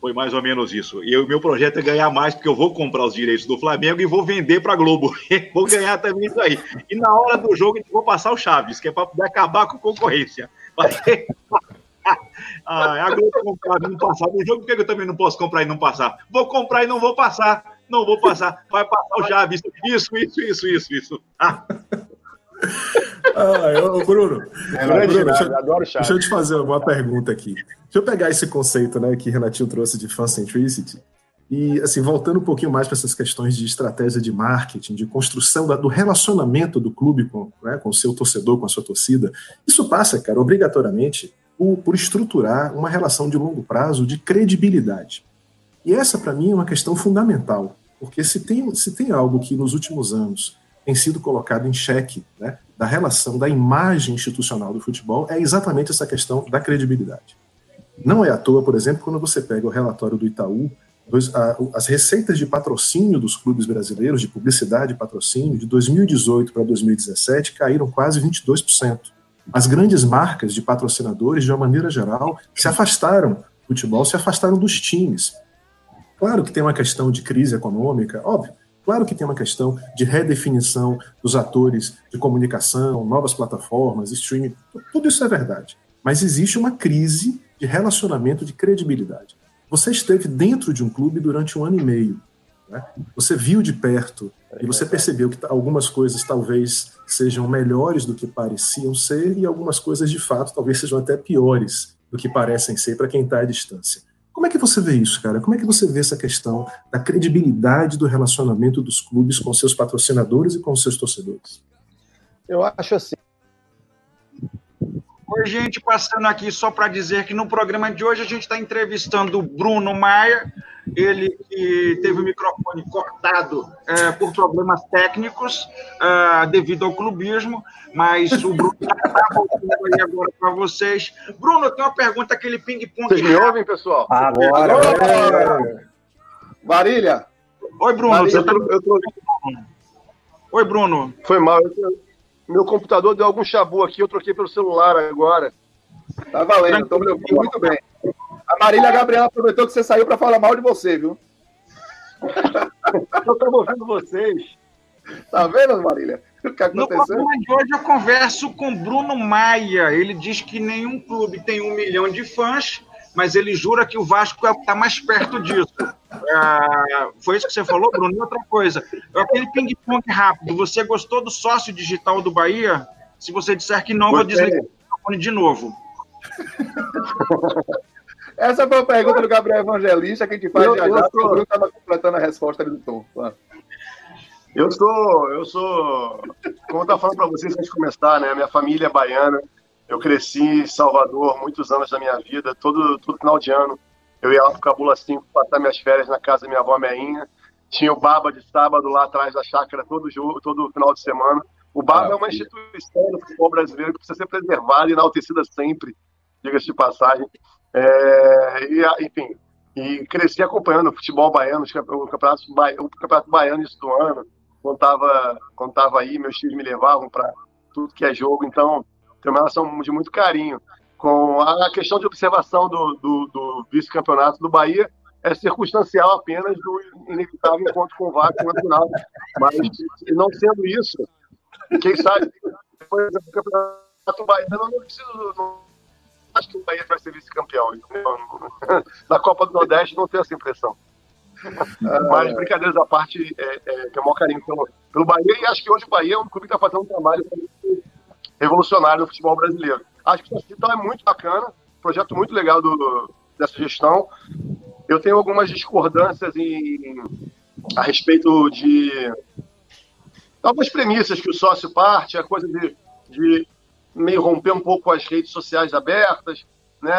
Foi mais ou menos isso. E o meu projeto é ganhar mais, porque eu vou comprar os direitos do Flamengo e vou vender para a Globo. [laughs] vou ganhar também isso aí. E na hora do jogo, eu vou passar o Chaves, que é para poder acabar com a concorrência. Mas- [laughs] ah, a Globo comprar e não passar no jogo, por que eu também não posso comprar e não passar? Vou comprar e não vou passar. Não vou passar. Vai passar o Chaves. Isso, isso, isso, isso, isso. Ah, Ah, ô, Bruno, É grande Bruno, deixa, Chaves. deixa eu te fazer uma pergunta aqui. Deixa eu pegar esse conceito né, que Renatinho trouxe de fan centricity e, assim, voltando um pouquinho mais para essas questões de estratégia de marketing, de construção da- do relacionamento do clube com, né, com o seu torcedor, com a sua torcida, isso passa, cara, obrigatoriamente por, por estruturar uma relação de longo prazo de credibilidade. E essa, para mim, é uma questão fundamental, porque se tem, se tem algo que nos últimos anos tem sido colocado em xeque né, da relação, da imagem institucional do futebol, é exatamente essa questão da credibilidade. Não é à toa, por exemplo, quando você pega o relatório do Itaú, dois- a- as receitas de patrocínio dos clubes brasileiros, de publicidade e patrocínio, de 2018 para 2017, caíram quase 22%. As grandes marcas de patrocinadores, de uma maneira geral, se afastaram do futebol, se afastaram dos times. Claro que tem uma questão de crise econômica, óbvio. Claro que tem uma questão de redefinição dos atores de comunicação, novas plataformas, streaming, tudo isso é verdade. Mas existe uma crise de relacionamento de credibilidade. Você esteve dentro de um clube durante um ano e meio. né? Você viu de perto e você percebeu que algumas coisas talvez sejam melhores do que pareciam ser e algumas coisas de fato talvez sejam até piores do que parecem ser para quem está à distância. Como é que você vê isso, cara? Como é que você vê essa questão da credibilidade do relacionamento dos clubes com seus patrocinadores e com seus torcedores? Eu acho assim. Oi, gente, passando aqui só para dizer que no programa de hoje a gente está entrevistando o Bruno Maia, ele que teve o microfone cortado é, por problemas técnicos é, devido ao clubismo, mas o Bruno está [laughs] voltando aí agora para vocês. Bruno, tem uma pergunta, aquele ping-pong. Vocês me ouvem, pessoal? Agora. Varília, Oi, Bruno. Tá... eu tô- Oi, Bruno. Foi mal. eu Meu computador deu algum chabu aqui, eu troquei pelo celular agora. tá valendo, estou me ouvindo muito bem. A Marília Gabriela aproveitou que você saiu para falar mal de você, viu? [laughs] Eu estava ouvindo vocês. Tá vendo, Marília? O que No aconteceu? programa de hoje eu converso com Bruno Maia. Ele diz que nenhum clube tem um milhão de fãs, mas ele jura que o Vasco está mais perto disso. Ah, foi isso que você falou, Bruno? E outra coisa, aquele ping-pong rápido, você gostou do sócio digital do Bahia? Se você disser que não, eu vou Gostei. desligar o microfone de novo. [laughs] Essa foi a pergunta do Gabriel Evangelista, que a gente faz Eu- já já, o Bruno estava completando a resposta ali do Tom. Eu sou, eu sou, como eu estava falando para vocês antes de começar, né? Minha família é baiana. Eu cresci em Salvador muitos anos da minha vida, todo, todo final de ano. Eu ia lá pro Cabula 5 passar minhas férias na casa da minha avó Meinha. Tinha o Baba de sábado lá atrás da chácara todo jogo, todo final de semana. O Baba Ah, é uma instituição do futebol brasileiro que precisa ser preservada e enaltecida sempre, diga-se de passagem. É, e, enfim, e cresci acompanhando o futebol baiano, o campeonato, o campeonato baiano isso do ano. Quando tava, quando tava aí, meus filhos me levavam para tudo que é jogo, então tem uma relação de muito carinho. Com a questão de observação do, do, do vice-campeonato do Bahia, é circunstancial apenas do inevitável encontro com o Vasco na final. Mas, não sendo isso, quem sabe, depois do campeonato baiano, eu não preciso. Não, acho que o Bahia vai ser vice-campeão. [laughs] Na Copa do Nordeste, não tenho essa impressão. Mas, brincadeiras à parte, é, é, tenho o maior carinho pelo, pelo Bahia e acho que hoje o Bahia é um clube que está fazendo um trabalho revolucionário no futebol brasileiro. Acho que essa gestão é muito bacana, projeto muito legal do, dessa gestão. Eu tenho algumas discordâncias em, a respeito de algumas premissas que o sócio parte, a coisa de, de meio romper um pouco as redes sociais abertas, né?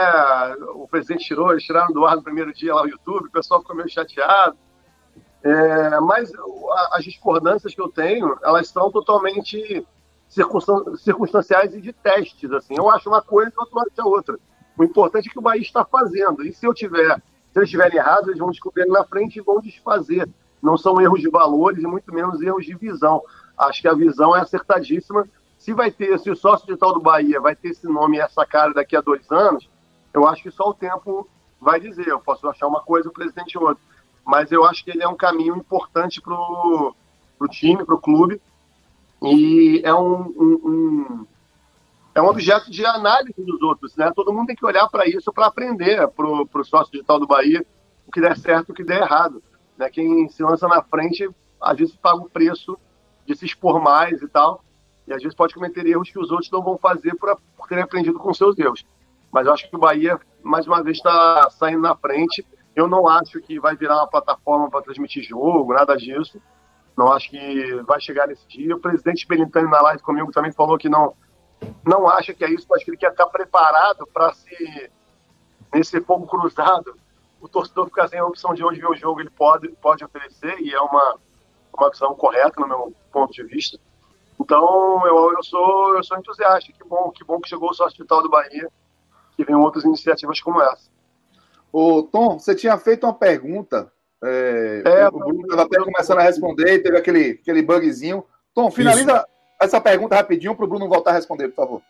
O presidente tirou, eles tiraram do ar no primeiro dia lá o YouTube, o pessoal ficou meio chateado. É, mas as discordâncias que eu tenho, elas são totalmente circunstan- circunstanciais e de testes, assim. Eu acho uma coisa e outro acho outra. O importante é que o Bahia está fazendo. E se eu tiver, se eles estiverem errados, eles vão descobrir na frente e vão desfazer. Não são erros de valores e muito menos erros de visão. Acho que a visão é acertadíssima. Se vai ter, se o sócio digital do Bahia vai ter esse nome e essa cara daqui a dois anos, eu acho que só o tempo vai dizer. Eu posso achar uma coisa, o presidente outra. Mas eu acho que ele é um caminho importante para o time, para o clube. E é um, um- um- é um objeto de análise dos outros. Né? Todo mundo tem que olhar para isso para aprender para o sócio digital do Bahia o que der certo e o que der errado. Né? Quem se lança na frente, às vezes paga o preço de se expor mais e tal. E às vezes pode cometer erros que os outros não vão fazer por, por terem aprendido com seus erros. Mas eu acho que o Bahia, mais uma vez, está saindo na frente. Eu não acho que vai virar uma plataforma para transmitir jogo, nada disso. Não acho que vai chegar nesse dia. O presidente Belintani na live comigo também falou que não, não acha que é isso, mas que ele quer estar preparado para se nesse fogo cruzado, o torcedor ficar sem a opção de onde ver o jogo, ele pode, pode oferecer, e é uma, uma opção correta no meu ponto de vista. Então, eu, eu, sou, eu sou entusiasta. Que bom, que bom que chegou o sócio digital do Bahia, que vem outras iniciativas como essa. Ô, Tom, você tinha feito uma pergunta. É, É, o Bruno estava até começando a responder, teve aquele, aquele bugzinho. Tom, finaliza essa pergunta rapidinho para o Bruno voltar a responder, por favor.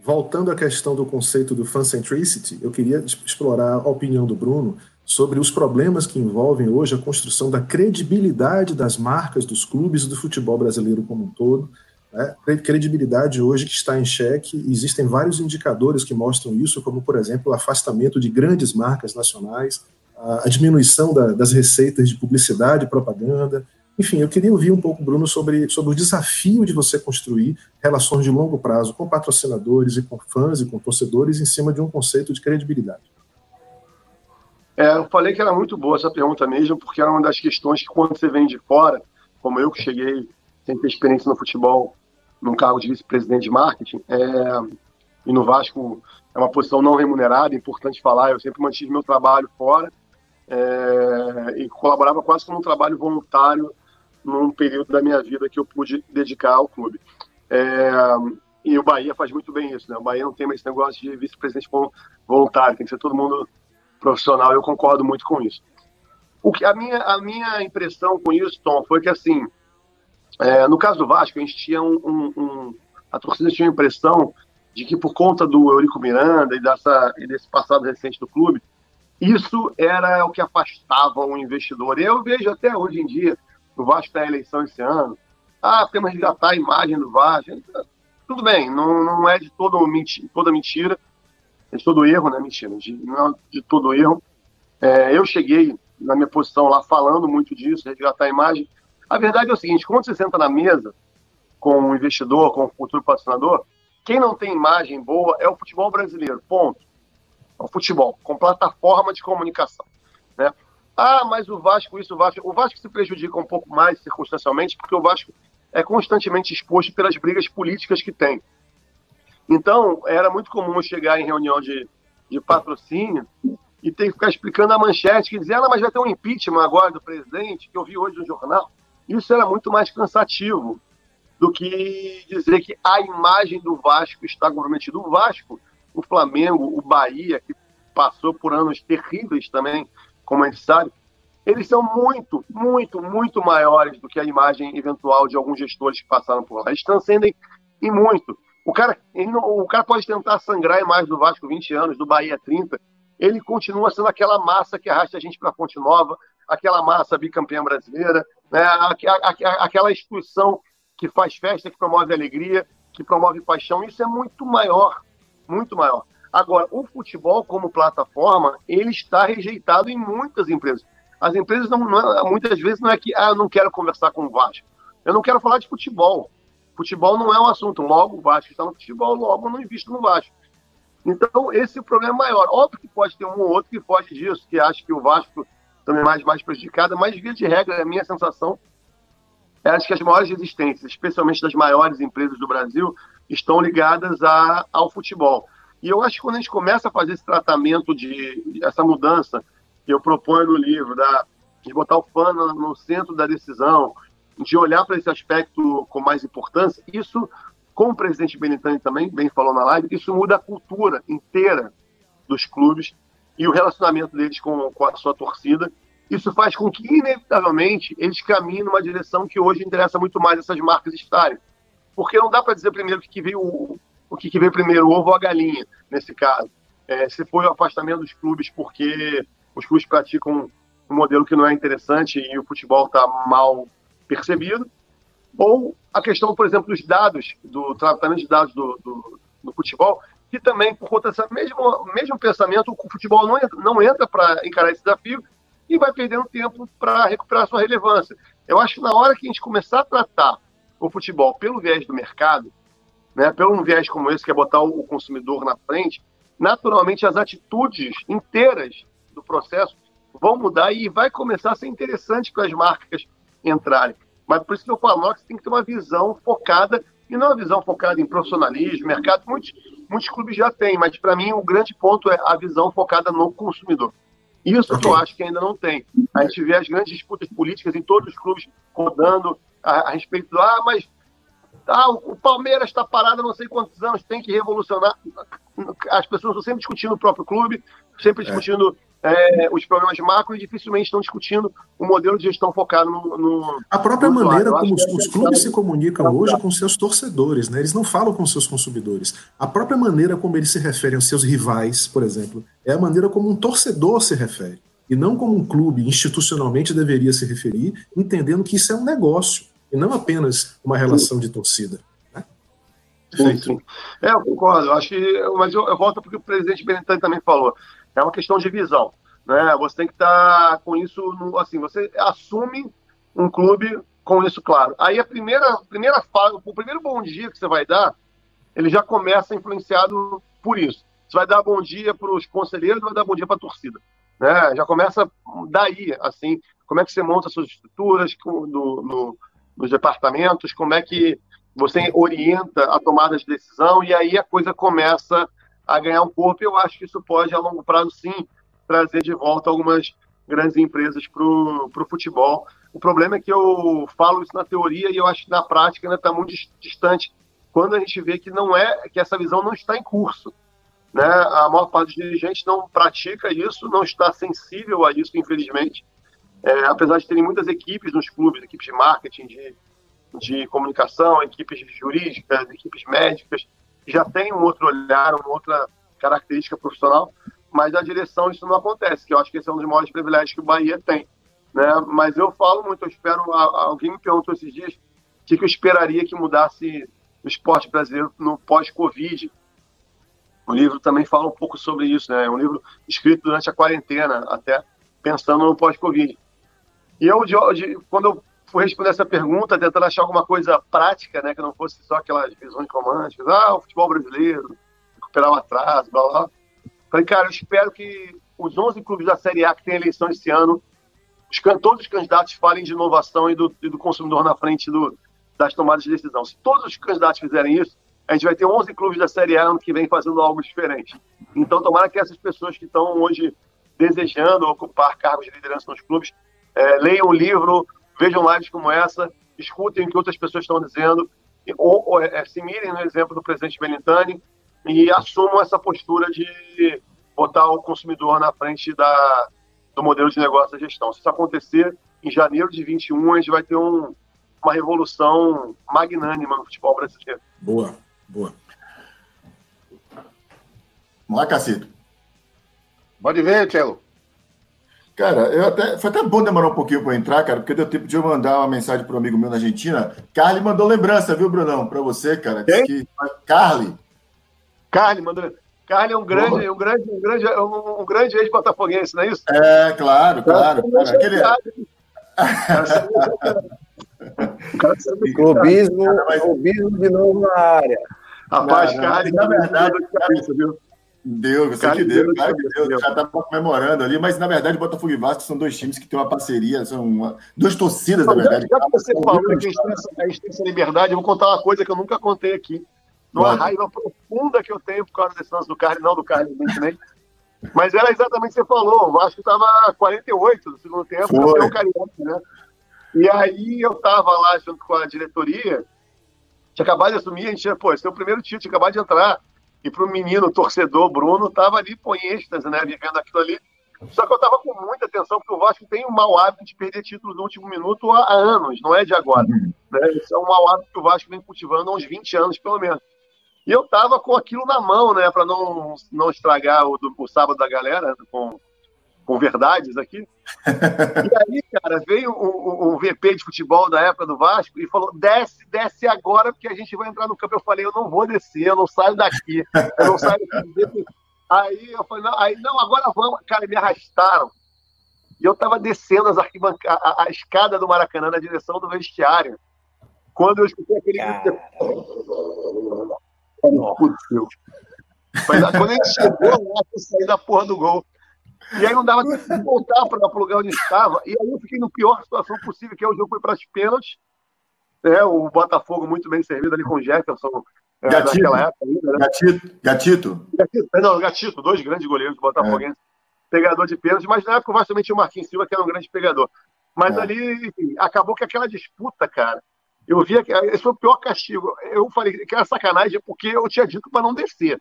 Voltando à questão do conceito do fan-centricity, eu queria explorar a opinião do Bruno sobre os problemas que envolvem hoje a construção da credibilidade das marcas, dos clubes e do futebol brasileiro como um todo. Né? Cre- Credibilidade hoje que está em xeque, existem vários indicadores que mostram isso, como, por exemplo, o afastamento de grandes marcas nacionais, a diminuição da- das receitas de publicidade e propaganda. Enfim, eu queria ouvir um pouco, Bruno, sobre, sobre o desafio de você construir relações de longo prazo com patrocinadores e com fãs e com torcedores em cima de um conceito de credibilidade. É, eu falei que era muito boa essa pergunta mesmo, porque era uma das questões que quando você vem de fora, como eu que cheguei sem ter experiência no futebol, num cargo de vice-presidente de marketing, é, e no Vasco é uma posição não remunerada, é importante falar, eu sempre mantive meu trabalho fora é, e colaborava quase como um trabalho voluntário num período da minha vida que eu pude dedicar ao clube. É, e o Bahia faz muito bem isso, né? O Bahia não tem mais esse negócio de vice-presidente voluntário, tem que ser todo mundo profissional, eu concordo muito com isso. O que, a, minha, a minha impressão com isso, Tom, foi que assim, é, no caso do Vasco, a gente tinha um, um- um- a torcida tinha a impressão de que por conta do Eurico Miranda e, dessa, e desse passado recente do clube, isso era o que afastava o investidor. E eu vejo até hoje em dia, o Vasco está eleição esse ano, ah, temos que resgatar a imagem do Vasco. Tudo bem, não, não é de todo menti toda mentira, é de todo erro, né? Mentira, de, não é de todo erro. É, eu cheguei na minha posição lá falando muito disso, resgatar a imagem. A verdade é o seguinte: quando você senta na mesa com um investidor, com um futuro patrocinador, quem não tem imagem boa é o futebol brasileiro, ponto. É o futebol, com plataforma de comunicação. Né? Ah, mas o Vasco, isso, o Vasco. O Vasco se prejudica um pouco mais circunstancialmente, porque o Vasco é constantemente exposto pelas brigas políticas que tem. Então, era muito comum chegar em reunião de, de patrocínio e ter que ficar explicando a manchete, que dizia, ah, mas vai ter um impeachment agora do presidente, que eu vi hoje no jornal. Isso era muito mais cansativo do que dizer que a imagem do Vasco está comprometida. O Vasco, o Flamengo, o Bahia, que passou por anos terríveis também, como a gente sabe, eles são muito, muito, muito maiores do que a imagem eventual de alguns gestores que passaram por lá. Eles transcendem e muito. O cara, não- o cara pode tentar sangrar a imagem do Vasco 20 anos, do Bahia 30, ele continua sendo aquela massa que arrasta a gente para a Fonte Nova, aquela massa bicampeã brasileira, né? Aqu- aqu- aquela instituição que faz festa, que promove alegria, que promove paixão. Isso é muito maior, muito maior. Agora, o futebol como plataforma, ele está rejeitado em muitas empresas. As empresas não, não muitas vezes não é que ah, eu não quero conversar com o Vasco. Eu não quero falar de futebol. Futebol não é um assunto. Logo, o Vasco está no futebol, logo não invisto no Vasco. Então, esse é o problema maior. Óbvio que pode ter um ou outro que foge disso, que acha que o Vasco também mais, mais prejudicado, mas, via de regra, a minha sensação é acho que as maiores resistências, especialmente das maiores empresas do Brasil, estão ligadas a, ao futebol. E eu acho que quando a gente começa a fazer esse tratamento de essa mudança que eu proponho no livro, da, de botar o fã no, no centro da decisão, de olhar para esse aspecto com mais importância, isso, como o presidente Benitani também bem falou na live, isso muda a cultura inteira dos clubes e o relacionamento deles com, com a sua torcida. isso faz com que, inevitavelmente, eles caminhem numa direção que hoje interessa muito mais essas marcas estarem. Porque não dá para dizer primeiro que, que veio o, o que, que veio primeiro, o ovo ou a galinha, nesse caso. É, se foi o afastamento dos clubes porque os clubes praticam um modelo que não é interessante e o futebol está mal percebido, ou a questão, por exemplo, dos dados, do tratamento de dados do, do, do futebol, que também, por conta desse mesmo, mesmo pensamento, o futebol não entra, não entra para encarar esse desafio e vai perdendo tempo para recuperar sua relevância. Eu acho que na hora que a gente começar a tratar o futebol pelo viés do mercado, né, pelo um viés como esse, que é botar o consumidor na frente, naturalmente as atitudes inteiras do processo vão mudar e vai começar a ser interessante para as marcas entrarem. Mas por isso que eu falo, nós tem que ter uma visão focada, e não uma visão focada em profissionalismo, mercado, muitos, muitos clubes já têm, mas para mim o grande ponto é a visão focada no consumidor. Isso que eu acho que ainda não tem. A gente vê as grandes disputas políticas em todos os clubes rodando a, a respeito do, ah, mas ah, o Palmeiras está parado há não sei quantos anos, tem que revolucionar. As pessoas estão sempre discutindo o próprio clube, sempre discutindo é, os problemas macro e dificilmente estão discutindo o modelo de gestão focado no. no A própria no maneira como os, os clubes se comunicam hoje com seus torcedores, né? Eles não falam com seus consumidores. A própria maneira como eles se referem aos seus rivais, por exemplo, é a maneira como um torcedor se refere. E não como um clube institucionalmente deveria se referir, entendendo que isso é um negócio e não apenas uma relação de torcida. né? Sim, sim. É, eu concordo. Eu acho que, mas eu, eu volto porque o presidente Benetton também falou. É uma questão de visão. Né? Você tem que estar com isso, assim, você assume um clube com isso claro. Aí a primeira, primeira fala, o primeiro bom dia que você vai dar, ele já começa influenciado por isso. Você vai dar bom dia para os conselheiros, vai dar bom dia para a torcida. Né? Já começa daí, assim, como é que você monta suas estruturas do, no, nos departamentos, como é que você orienta a tomada de decisão e aí a coisa começa a ganhar um corpo. E eu acho que isso pode, a longo prazo, sim, trazer de volta algumas grandes empresas para o futebol. O problema é que eu falo isso na teoria e eu acho que na prática ainda está muito dis- distante quando a gente vê que não é que essa visão não está em curso. Né? A maior parte dos dirigentes não pratica isso, não está sensível a isso, infelizmente. É, apesar de terem muitas equipes nos clubes, equipes de marketing, de, de comunicação, equipes jurídicas, equipes médicas, já têm um outro olhar, uma outra característica profissional, mas na direção isso não acontece, que eu acho que esse é um dos maiores privilégios que o Bahia tem. Né? Mas eu falo muito, eu espero, a- alguém me perguntou esses dias o que, que eu esperaria que mudasse o esporte brasileiro no pós-Covid. O livro também fala um pouco sobre isso, né? É um livro escrito durante a quarentena, até pensando no pós-Covid. E eu, de, de- quando eu fui responder essa pergunta, tentando achar alguma coisa prática, né, que não fosse só aquelas visões românticas, ah, o futebol brasileiro, recuperar o atraso, blá blá. Falei, cara, eu espero que os 11 clubes da Série A que tem eleição esse ano, os, todos os candidatos falem de inovação e do, e do consumidor na frente do, das tomadas de decisão. Se todos os candidatos fizerem isso, a gente vai ter 11 clubes da Série A ano que vem fazendo algo diferente. Então, tomara que essas pessoas que estão hoje desejando ocupar cargos de liderança nos clubes, eh, leiam o livro, vejam lives como essa, escutem o que outras pessoas estão dizendo, ou, ou, eh, se mirem no exemplo do presidente Belintani e assumam essa postura de botar o consumidor na frente da, do modelo de negócio da gestão. Se isso acontecer, em janeiro de 21, a gente vai ter um, uma revolução magnânima no futebol brasileiro. Boa, boa. Vamos lá, Cacito. Pode ver, Tchelo. Cara, eu até, foi até bom demorar um pouquinho para entrar, cara, porque deu tempo de eu mandar uma mensagem para um amigo meu na Argentina. Carly mandou lembrança, viu, Brunão? Para você, cara. Disse que... Carly. Carly, mandou. Carly é um grande, um grande, um grande, um, um grande ex-botafoguense, não é isso? É, claro, claro. cara. Aquele- [laughs] Clubismo, clubismo de novo na área. Rapaz, Carly, na verdade, cabeça, viu? Deu, você que deu, claro que deu. deu. Já estava comemorando ali, mas na verdade Botafogo e Vasco são dois times que têm uma parceria, são uma- duas torcidas, na Já, verdade. já que você falou que a gente, tem essa, a gente tem essa liberdade, eu vou contar uma coisa que eu nunca contei aqui. Conta. raiva profunda que eu tenho por causa desse lance do Carly, não do Carly, evidentemente. Mas era exatamente o que você falou. O Vasco estava 48 no segundo tempo, Foi. campeão carioca, né? E aí eu estava lá junto com a diretoria, tinha acabado de assumir, a gente tinha, pô, esse é o primeiro título, tinha acabado de entrar. E para o menino, torcedor Bruno, estava ali, pô, em êxtase, né? Vivendo aquilo ali. Só que eu tava com muita atenção, porque o Vasco tem um mau hábito de perder títulos no último minuto há, anos, não é de agora. Né? Isso é um mau hábito que o Vasco vem cultivando há uns 20 anos, pelo menos. E eu tava com aquilo na mão, né, para não, não estragar o, o sábado da galera com, com verdades aqui. [laughs] E aí, cara, veio um, um- um VP de futebol da época do Vasco e falou: desce, desce agora, porque a gente vai entrar no campo. Eu falei: eu não vou descer, eu não saio daqui, eu não saio daqui. Aí eu falei: não, aí, não agora vamos. Cara, me arrastaram. E eu tava descendo as arquibanca- a, a escada do Maracanã na direção do vestiário. Quando eu escutei aquele. Fudeu. Mas quando a gente chegou lá, eu saí da porra do gol. E aí não dava tempo de voltar para o lugar onde estava. E aí eu fiquei na pior situação possível, que é o jogo foi para as pênaltis. É, o Botafogo muito bem servido ali com o Jefferson é, Gatito. época. né? Gatito. Gatito. Gatito, não, Gatito, dois grandes goleiros do Botafoguense. Pegador de pênalti, mas na época o Vasco também tinha o Marquinhos Silva, que era um grande pegador. Mas É. ali, enfim, acabou que aquela disputa, cara. Eu via que esse foi o pior castigo. Eu falei que era sacanagem porque eu tinha dito para não descer.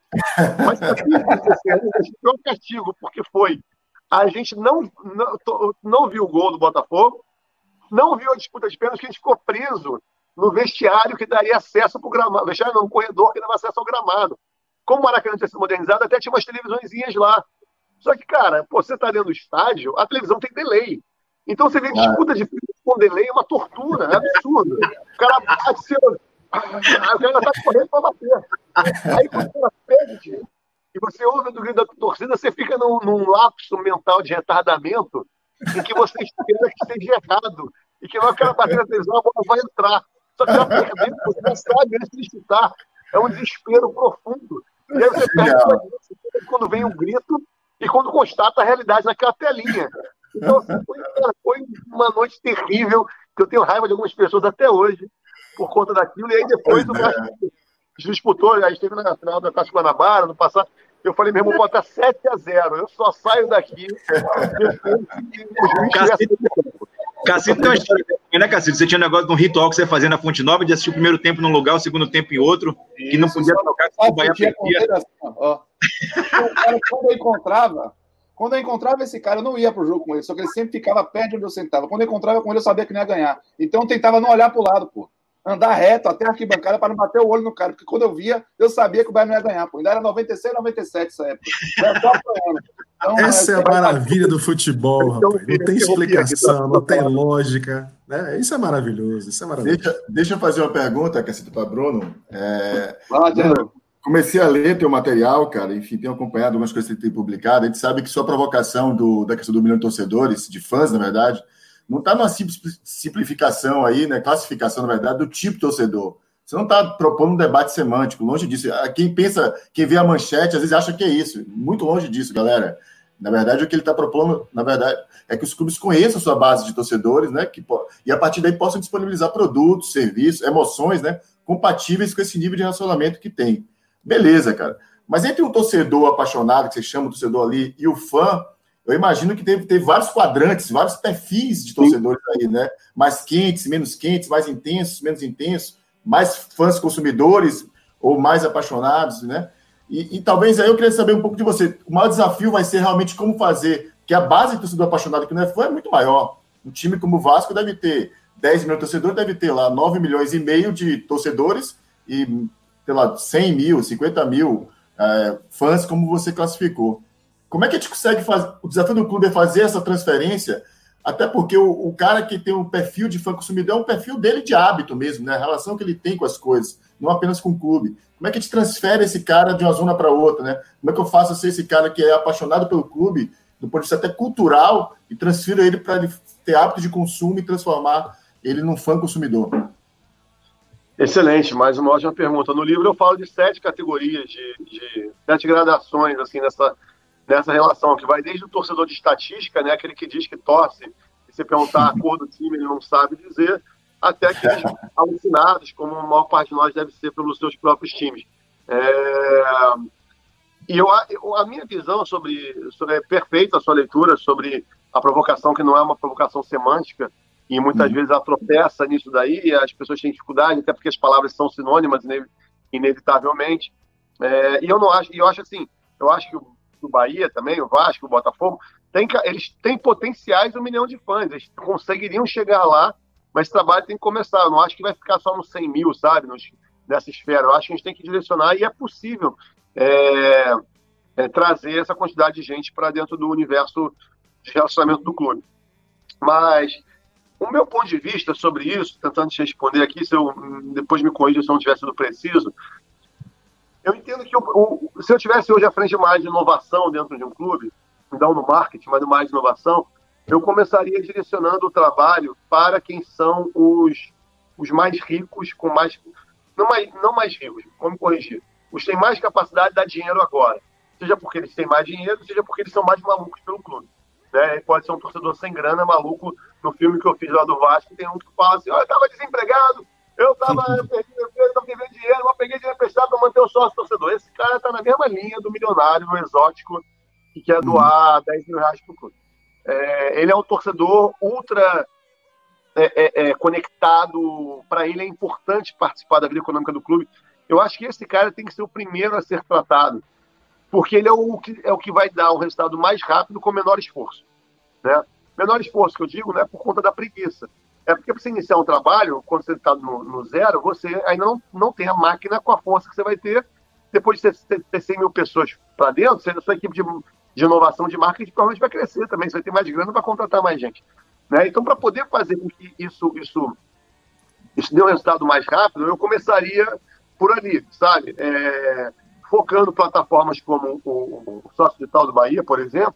Mas eu que descer, foi o pior castigo, porque foi. A gente não, não, não viu o gol do Botafogo, não viu a disputa de pênalti, que a gente ficou preso no vestiário que daria acesso para o gramado. Vestiário não, no corredor que dava acesso ao gramado. Como o Maracanã tinha sido modernizado, até tinha umas televisõezinhas lá. Só que, cara, pô, você tá dentro do estádio, a televisão tem delay. Então você vê disputa de com delay é uma tortura, é absurdo. O cara bate, [laughs] o cara tá correndo para bater. Aí quando cara perde, você ouve o grito da torcida, você fica num, num lapso mental de retardamento em que você espera que seja errado. E que na hora que cara bater na televisão, a bola vai entrar. Só que já perdendo, você não sabe antes de chutar. É um desespero profundo. E aí você perde quando vem um grito e quando constata a realidade naquela telinha. Então, assim, foi, uma noite terrível, que eu tenho raiva de algumas pessoas até hoje por conta daquilo. E aí depois o é. Disputou, a gente teve na final da Taça Guanabara, no passado. Eu falei, meu irmão, bota 7 a 0 Eu só saio daqui depois que o juiz tivesse Cassino tem uma história também, né, Cassino? Você tinha um negócio de um ritual que você fazia na Fonte Nova de assistir o primeiro tempo num lugar, o segundo tempo em outro, que não podia tocar, que o Bahia perdia. ó. Cara, quando eu encontrava, quando eu encontrava esse cara, eu não ia pro jogo com ele, só que ele sempre ficava perto de onde eu sentava. Quando eu encontrava com ele, eu sabia que não ia ganhar. Então eu tentava não olhar pro lado, pô. Andar reto até a arquibancada para não bater o olho no cara, porque quando eu via, eu sabia que o Bayern não ia ganhar, pô. Ainda era 96, 97 essa época. Então, Essa é a sempre- maravilha do futebol, rapaz. Não tem explicação, não tem lógica. né? Isso é maravilhoso, isso é maravilhoso. Deixa, deixa eu fazer uma pergunta, Cacito, para Bruno. É, Fala, Diego. comecei a ler teu material, cara, enfim, tenho acompanhado algumas coisas que você tem publicado. A gente sabe que sua provocação do, da questão do milhão de torcedores, de fãs, na verdade, não está numa simplificação aí, né? Classificação, na verdade, do tipo torcedor. Você não está propondo um debate semântico, longe disso. Ah, Quem pensa, quem vê a manchete, às vezes acha que é isso. Muito longe disso, galera. Na verdade, o que ele está propondo, na verdade, é que os clubes conheçam a sua base de torcedores, né? Que, e a partir daí possam disponibilizar produtos, serviços, emoções, né? Compatíveis com esse nível de relacionamento que tem. Beleza, cara. Mas entre um torcedor apaixonado, que você chama o torcedor ali, e o fã, eu imagino que teve, teve vários quadrantes, vários perfis de torcedores aí, né? Mais quentes, menos quentes, mais intensos, menos intensos, mais fãs consumidores ou mais apaixonados, né? E, e talvez aí eu queria saber um pouco de você. O maior desafio vai ser realmente como fazer, que a base do torcedor apaixonado que não é fã é muito maior. Um time como o Vasco deve ter 10 milhões de torcedores, deve ter lá 9 milhões e meio de torcedores e, sei lá, 100 mil, 50 mil é, fãs, como você classificou. Como é que a gente consegue fazer? O desafio do clube é fazer essa transferência, até porque o, o cara que tem um perfil de fã consumidor é um perfil dele de hábito mesmo, né? A relação que ele tem com as coisas, não apenas com o clube. Como é que a gente transfere esse cara de uma zona para outra, né? Como é que eu faço ser esse cara que é apaixonado pelo clube, do ponto de vista até cultural, e transfiro ele para ele ter hábito de consumo e transformar ele num fã consumidor? Excelente, mais uma ótima pergunta. No livro eu falo de sete categorias, de, de sete gradações, assim, nessa, nessa relação, que vai desde o torcedor de estatística, né, aquele que diz que torce, e se perguntar a cor do time, ele não sabe dizer, até aqueles [laughs] alucinados, como a maior parte de nós deve ser pelos seus próprios times. É, E eu, a minha visão sobre, sobre é perfeita a sua leitura sobre a provocação, que não é uma provocação semântica, e muitas vezes ela tropeça nisso daí, e as pessoas têm dificuldade, até porque as palavras são sinônimas, ine- inevitavelmente. É, e eu não acho, e eu acho assim, eu acho que o, o Bahia também, o Vasco, o Botafogo, tem, eles têm potenciais um milhão de fãs, eles conseguiriam chegar lá, mas esse trabalho tem que começar. Eu não acho que vai ficar só nos 100 mil, sabe, nos, nessa esfera. Eu acho que a gente tem que direcionar e é possível é, é, trazer essa quantidade de gente para dentro do universo de relacionamento do clube. Mas o meu ponto de vista sobre isso, tentando te responder aqui, se eu depois me corrija se eu não tiver sido preciso, eu entendo que o- o- se eu tivesse hoje à frente área de inovação dentro de um clube, não no marketing, mas área de inovação, eu começaria direcionando o trabalho para quem são os, os mais ricos, com mais. Não mais, não mais ricos, vamos corrigir. Os que têm mais capacidade de dar dinheiro agora. Seja porque eles têm mais dinheiro, seja porque eles são mais malucos pelo clube. Né? Pode ser um torcedor sem grana, maluco. No filme que eu fiz lá do Vasco, tem um que fala assim: "Ó, eu estava desempregado, eu estava perdendo emprego, devendo dinheiro, mas peguei dinheiro emprestado para manter o sócio torcedor. Esse cara está na mesma linha do milionário, do exótico, que quer doar 10 mil reais para o clube. É, ele é um torcedor ultra é, é, é, conectado. Para ele é importante participar da vida econômica do clube. Eu acho que esse cara tem que ser o primeiro a ser tratado, porque ele é o que, é o que vai dar um resultado mais rápido com menor esforço. Né? Menor esforço que eu digo não é por conta da preguiça. É porque para você iniciar um trabalho, quando você está no, no zero, você ainda não, não tem a máquina com a força que você vai ter depois de ter, ter 100 mil pessoas para dentro, você, a sua equipe de, de inovação de marketing provavelmente vai crescer também, você vai ter mais grana para contratar mais gente. Né? Então, para poder fazer com que isso, isso, isso dê um resultado mais rápido, eu começaria por ali, sabe? É, focando plataformas como o, o Sócio Digital do Bahia, por exemplo,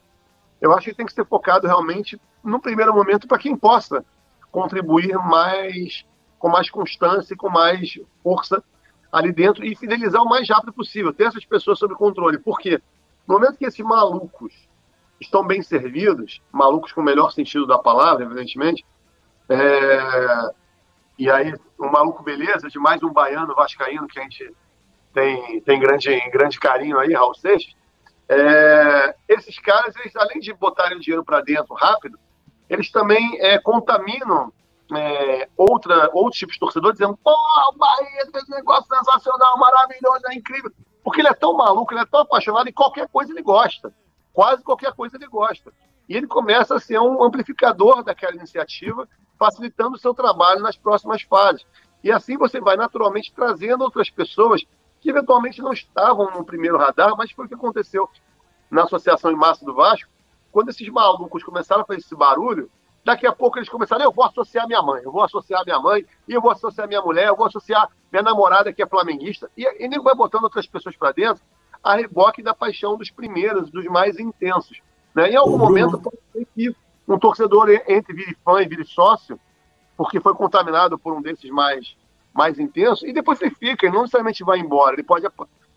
eu acho que tem que ser focado realmente, no primeiro momento, para quem possa contribuir mais, com mais constância e com mais força ali dentro e fidelizar o mais rápido possível, ter essas pessoas sob controle. Por quê? No momento que esses malucos estão bem servidos, malucos com o melhor sentido da palavra, evidentemente, é, e aí um maluco beleza de mais um baiano vascaíno que a gente tem, tem grande, grande carinho aí, Raul Seixas, é, esses caras, eles, além de botarem o dinheiro para dentro rápido, eles também é, contaminam é, outra, outros tipos de torcedores, dizendo: pô, o Bahia fez um negócio sensacional, maravilhoso, é incrível. Porque ele é tão maluco, ele é tão apaixonado e qualquer coisa ele gosta. Quase qualquer coisa ele gosta. E ele começa a ser um amplificador daquela iniciativa, facilitando o seu trabalho nas próximas fases. E assim você vai naturalmente trazendo outras pessoas que eventualmente não estavam no primeiro radar, mas foi o que aconteceu na Associação em Massa do Vasco, quando esses malucos começaram a fazer esse barulho, daqui a pouco eles começaram, eu vou associar minha mãe, eu vou associar minha mãe, e eu vou associar minha mulher, eu vou associar minha namorada que é flamenguista, e, e nego vai botando outras pessoas para dentro, a reboque da paixão dos primeiros, dos mais intensos. Né? Em algum momento pode ser que um torcedor entre vire fã e vire sócio, porque foi contaminado por um desses mais, mais intensos, e depois ele fica, ele não necessariamente vai embora, ele pode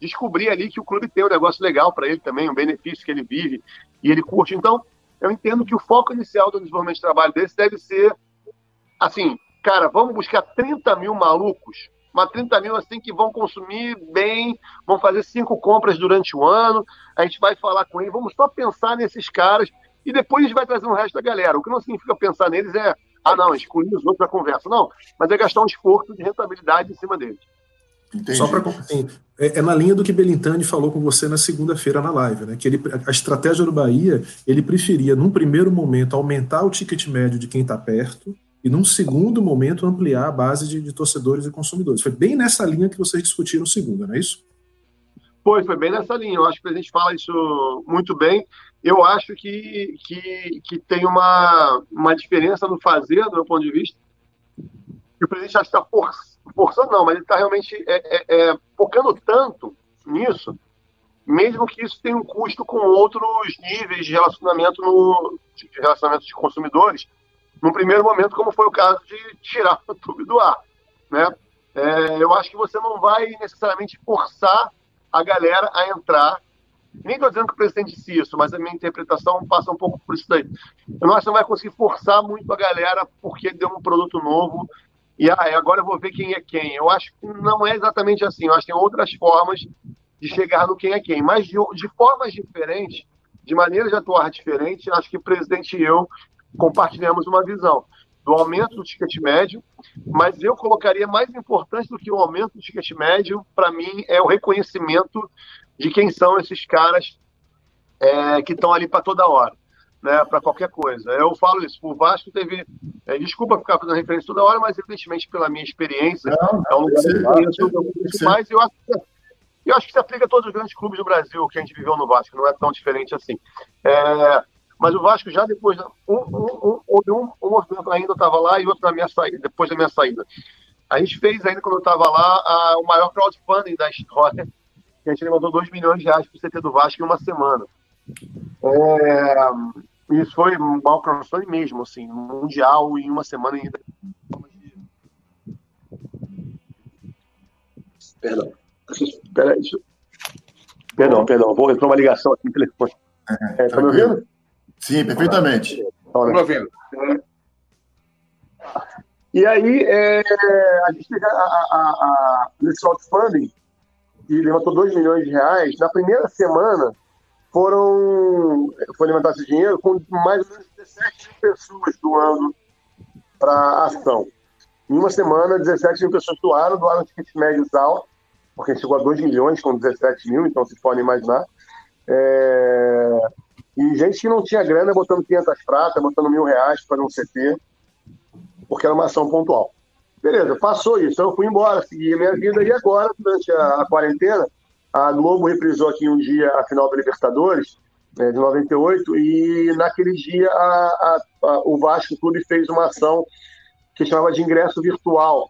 descobrir ali que o clube tem um negócio legal para ele também, um benefício que ele vive e ele curte. Então, eu entendo que o foco inicial do desenvolvimento de trabalho desse deve ser assim, cara, vamos buscar 30 mil malucos, mas 30 mil assim que vão consumir bem, vão fazer cinco compras durante o ano, a gente vai falar com eles, vamos só pensar nesses caras e depois a gente vai trazer o resto da galera. O que não significa pensar neles é, ah não, excluir os outros da conversa. Não, mas é gastar um esforço de rentabilidade em cima deles. Entendi. Só para assim, é, é, na linha do que Belintani falou com você na segunda-feira na live, né? Que ele, a estratégia do Bahia, ele preferia, num primeiro momento, aumentar o ticket médio de quem está perto e, num segundo momento, ampliar a base de, de, torcedores e consumidores. Foi bem nessa linha que vocês discutiram segunda, não é isso? Foi, foi bem nessa linha. Eu acho que a gente fala isso muito bem. Eu acho que, que, que tem uma, uma diferença no fazer, do meu ponto de vista, que o presidente acha que está forçando forçando não, mas ele está realmente é, é, é, focando tanto nisso, mesmo que isso tenha um custo com outros níveis de relacionamento no de relacionamento de consumidores, num primeiro momento, como foi o caso de tirar [laughs] o YouTube do ar, né? É, eu acho que você não vai necessariamente forçar a galera a entrar. Nem estou dizendo que o presidente disse isso, mas a minha interpretação passa um pouco por isso daí. Eu não acho que você não vai conseguir forçar muito a galera porque deu um produto novo e ah, agora eu vou ver quem é quem. Eu acho que não é exatamente assim. Eu acho que tem outras formas de chegar no quem é quem, mas de, de formas diferentes, de maneiras de atuar diferentes. Acho que o presidente e eu compartilhamos uma visão do aumento do ticket médio, mas eu colocaria mais importante do que o aumento do ticket médio, para mim, é o reconhecimento de quem são esses caras é, que estão ali para toda hora. Né, para qualquer coisa. Eu falo isso, o Vasco teve. é, desculpa ficar fazendo referência toda hora, mas evidentemente pela minha experiência, é um lugar eu conheço, eu acho que eu acho que se aplica a todos os grandes clubes do Brasil que a gente viveu no Vasco, não é tão diferente assim. É, mas o Vasco já depois, um, um, um, um, movimento ainda eu estava lá e outro na minha saída, depois da minha saída. A gente fez ainda quando eu estava lá a- o maior crowdfunding da história, que a gente levantou 2 milhões de reais para o CT do Vasco em uma semana. É, isso foi um crowdfunding mesmo, assim, mundial em uma semana ainda. Perdão. Peraí, deixa Perdão, perdão. Vou entrou uma ligação aqui no telefone. É, tá me ouvindo? Sim, perfeitamente. Estamos ouvindo. E aí, é, a gente teve a, a, a, a, nesse crowdfunding, e levantou 2 milhões de reais. Na primeira semana, foram, foi levantar esse dinheiro com mais ou menos 17 mil pessoas doando para a ação. Em uma semana, 17 mil pessoas doaram, doaram tickets médios altos, porque chegou a 2 milhões com 17 mil, então se pode imaginar. É, E gente que não tinha grana botando 500 pratas, botando mil reais para um CT, porque era uma ação pontual. Beleza, passou isso. Eu fui embora, segui a minha vida e agora, durante a, a quarentena, a Globo reprisou aqui um dia a final da Libertadores, né, de 98, e naquele dia a- a- a- o Vasco Clube fez uma ação que chamava de ingresso virtual.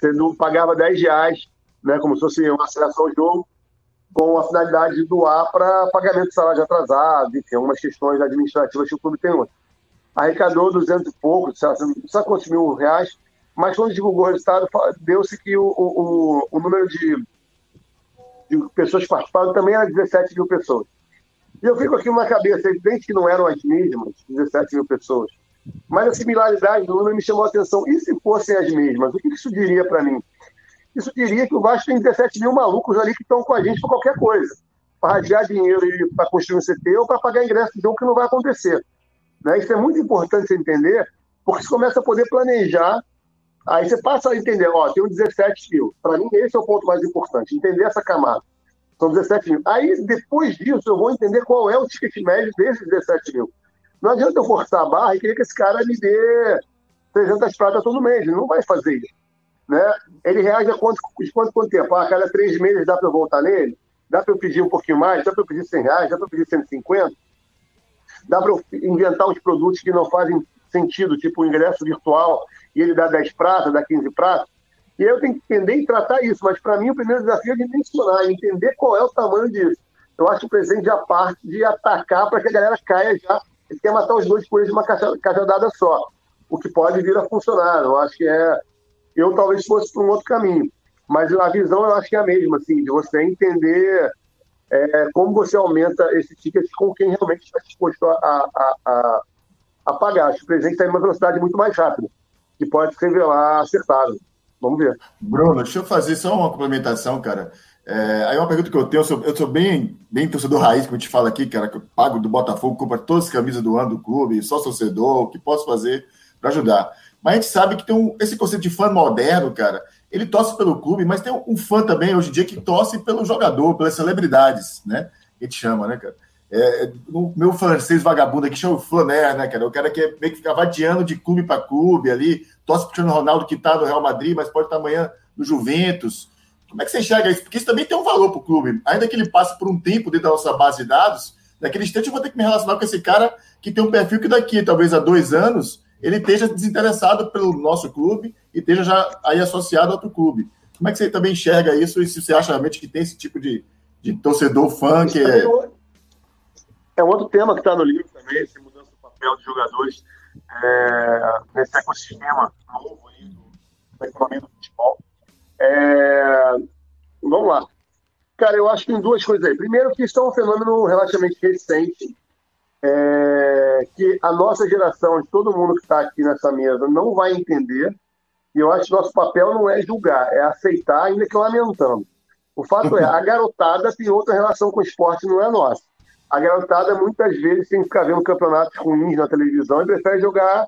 Você pagava 10 reais, né, como se fosse uma aceleração ao jogo, com a finalidade de doar para pagamento de salário atrasado, enfim, algumas questões administrativas que o clube tem hoje. Arrecadou 200 e pouco, sei quantos mil reais, mas quando divulgou o resultado, deu-se que o, o- o número de, de pessoas que participaram também era 17 mil pessoas. E eu fico aqui na cabeça, evidente que não eram as mesmas, 17 mil pessoas, mas a similaridade do número me chamou a atenção. E se fossem as mesmas, o que isso diria para mim? Isso diria que o Vasco tem 17 mil malucos ali que estão com a gente por qualquer coisa. Para radiar dinheiro para construir um CT ou para pagar ingresso de jogo que não vai acontecer. Né? Isso é muito importante você entender, porque você começa a poder planejar. Aí você passa a entender, ó, tem um 17 mil. Para mim, esse é o ponto mais importante, entender essa camada. São 17 mil. Aí, depois disso, eu vou entender qual é o ticket médio desses 17 mil. Não adianta eu forçar a barra e querer que esse cara me dê 300 pratas todo mês. Ele não vai fazer isso. Né? Ele reage a quanto, de quanto, quanto tempo? Ah, a cada três meses dá para eu voltar nele? Dá para eu pedir um pouquinho mais? Dá para eu pedir 100 reais? Dá para eu pedir 150? Dá para eu inventar uns produtos que não fazem sentido, tipo ingresso virtual, e ele dá 10 pratas, dá 15 pratas? E eu tenho que entender e tratar isso, mas para mim o primeiro desafio é dimensionar, entender qual é o tamanho disso. Eu acho que o presidente já parte de atacar para que a galera caia já. Ele quer matar os dois coelhos de uma cajadada só, o que pode vir a funcionar. Eu acho que é. Eu talvez fosse para um outro caminho, mas a visão eu acho que é a mesma, assim, de você entender é, como você aumenta esse ticket com quem realmente está disposto a, a, a, a pagar. Acho que o presidente está em uma velocidade muito mais rápida, que pode se revelar acertável. Vamos ver. Bruno, deixa eu fazer só uma complementação, cara. É, aí uma pergunta que eu tenho, eu sou, eu sou bem, bem torcedor raiz, como eu te falo aqui, cara, que eu pago do Botafogo, compro todas as camisas do ano do clube, só torcedor, o que posso fazer para ajudar. Mas a gente sabe que tem um, esse conceito de fã moderno, cara, ele torce pelo clube, mas tem um, um fã também hoje em dia que torce pelo jogador, pelas celebridades, né? A gente chama, né, cara? É, o meu francês vagabundo aqui chama o flaner, né, cara? O cara que é meio que fica vadiando de clube para clube ali, torce pro Ronaldo que tá no Real Madrid, mas pode estar amanhã no Juventus. Como é que você enxerga isso? Porque isso também tem um valor pro clube. Ainda que ele passe por um tempo dentro da nossa base de dados, naquele instante eu vou ter que me relacionar com esse cara que tem um perfil que daqui, talvez há dois anos, ele esteja desinteressado pelo nosso clube e esteja já aí associado a outro clube. Como é que você também enxerga isso e se você acha realmente que tem esse tipo de, de torcedor fã que é... É um outro tema que está no livro também, essa mudança do papel dos jogadores é, nesse ecossistema novo aí do, da economia do futebol. É, vamos lá. Cara, eu acho que tem duas coisas aí. Primeiro, que isso é um fenômeno relativamente recente, é, que a nossa geração, de todo mundo que está aqui nessa mesa, não vai entender. E eu acho que nosso papel não é julgar, é aceitar, ainda que lamentando. O fato é, a garotada tem outra relação com o esporte, não é a nossa. A garotada, muitas vezes, tem que ficar vendo campeonatos ruins na televisão e prefere jogar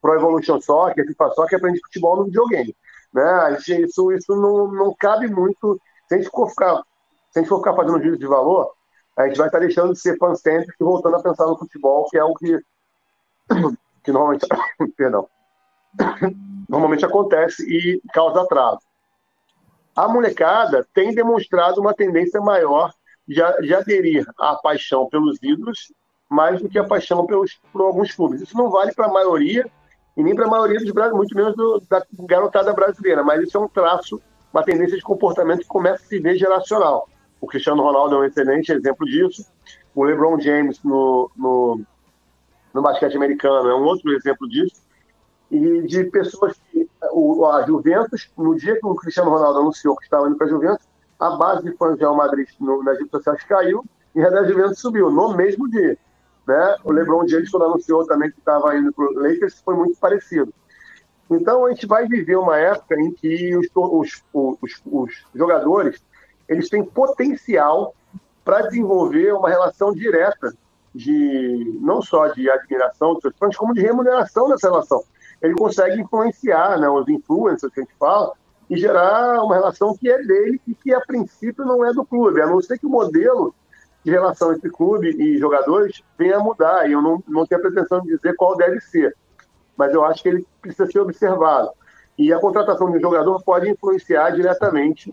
Pro Evolution Soccer, FIFA Soccer, aprende futebol no videogame. Né? Isso, isso não, não cabe muito. Se a gente for ficar, se a gente for ficar fazendo juízo de valor, a gente vai estar deixando de ser fan-centric e voltando a pensar no futebol, que é o que, [coughs] que normalmente, [coughs] perdão, [coughs] normalmente acontece e causa atraso. A molecada tem demonstrado uma tendência maior a- de aderir à paixão pelos ídolos mais do que a paixão pelos, por alguns clubes. Isso não vale para a maioria e nem para a maioria dos brasileiros, muito menos do- da garotada brasileira, mas isso é um traço, uma tendência de comportamento que começa a se ver geracional. O Cristiano Ronaldo é um excelente exemplo disso, o LeBron James no, no, no basquete americano é um outro exemplo disso, e de pessoas que. O, a Juventus, no dia que o Cristiano Ronaldo anunciou que estava indo para a Juventus, a base de fãs do Real Madrid no, nas redes sociais caiu e a da Juventus subiu no mesmo dia. Né? O LeBron James, quando anunciou também que estava indo para o Lakers, foi muito parecido. Então, a gente vai viver uma época em que os, os, os, os jogadores eles têm potencial para desenvolver uma relação direta de não só de admiração dos seus fãs, como de remuneração dessa relação. Ele consegue influenciar né, os influencers que a gente fala e gerar uma relação que é dele e que a princípio não é do clube, a não ser que o modelo de relação entre clube e jogadores venha a mudar. E eu não, não tenho a pretensão de dizer qual deve ser, mas eu acho que ele precisa ser observado. E a contratação de um jogador pode influenciar diretamente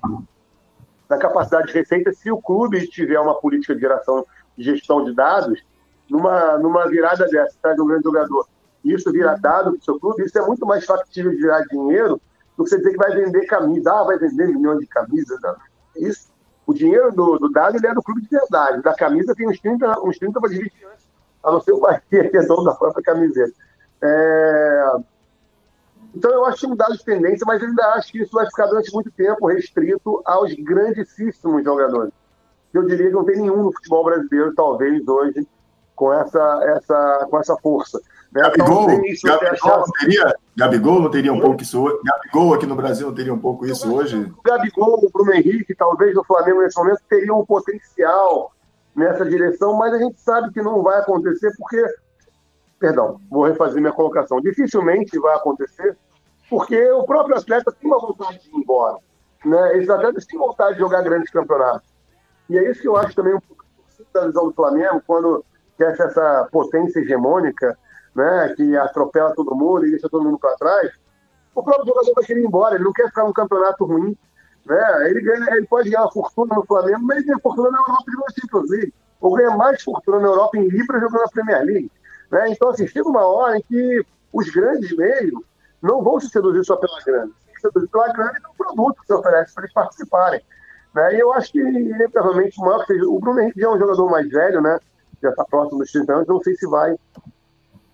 na capacidade de receita se o clube tiver uma política de geração de gestão de dados, numa, numa virada dessa, traz um grande jogador, isso vira dado para o seu clube, isso é muito mais factível de virar dinheiro do que você dizer que vai vender camisa, ah, vai vender milhões de camisas. Não. Isso, o dinheiro do, do dado ele é do clube de verdade, da camisa tem uns 30, uns 30 para dividir antes, a não ser o Bahia, que é dono da própria camiseta. É... Então eu acho que dado de tendência, mas ainda acho que isso vai ficar durante muito tempo restrito aos grandíssimos jogadores. Eu diria que não tem nenhum no futebol brasileiro, talvez, hoje, com essa, essa, com essa força. Gabigol, Gabigol, não teria, Gabigol não teria um pouco isso hoje? Gabigol aqui no Brasil não teria um pouco isso hoje? o Gabigol, o Bruno Henrique, talvez no Flamengo nesse momento, teriam um potencial nessa direção, mas a gente sabe que não vai acontecer porque, perdão, vou refazer minha colocação, dificilmente vai acontecer porque o próprio atleta tem uma vontade de ir embora. Né? Esses atletas têm vontade de jogar grandes campeonatos. E é isso que eu acho também um pouco da visão do Flamengo, quando quer essa potência hegemônica, né, que atropela todo mundo e deixa todo mundo para trás, o próprio jogador vai querer ir embora, ele não quer ficar num campeonato ruim. Né? Ele, ganha, ele pode ganhar uma fortuna no Flamengo, mas ele ganha fortuna na Europa jogando na Champions League. Ou ganha mais fortuna na Europa em Libra jogando na Premier League. Né? Então, assim, chega uma hora em que os grandes mesmo não vão se seduzir só pela grana. Se seduzir pela grana e pelo produto que você oferece para eles participarem. Né? E eu acho que, inevitavelmente, o maior que seja, o Bruno Henrique já é um jogador mais velho, né? já está próximo dos 30 anos, não sei se vai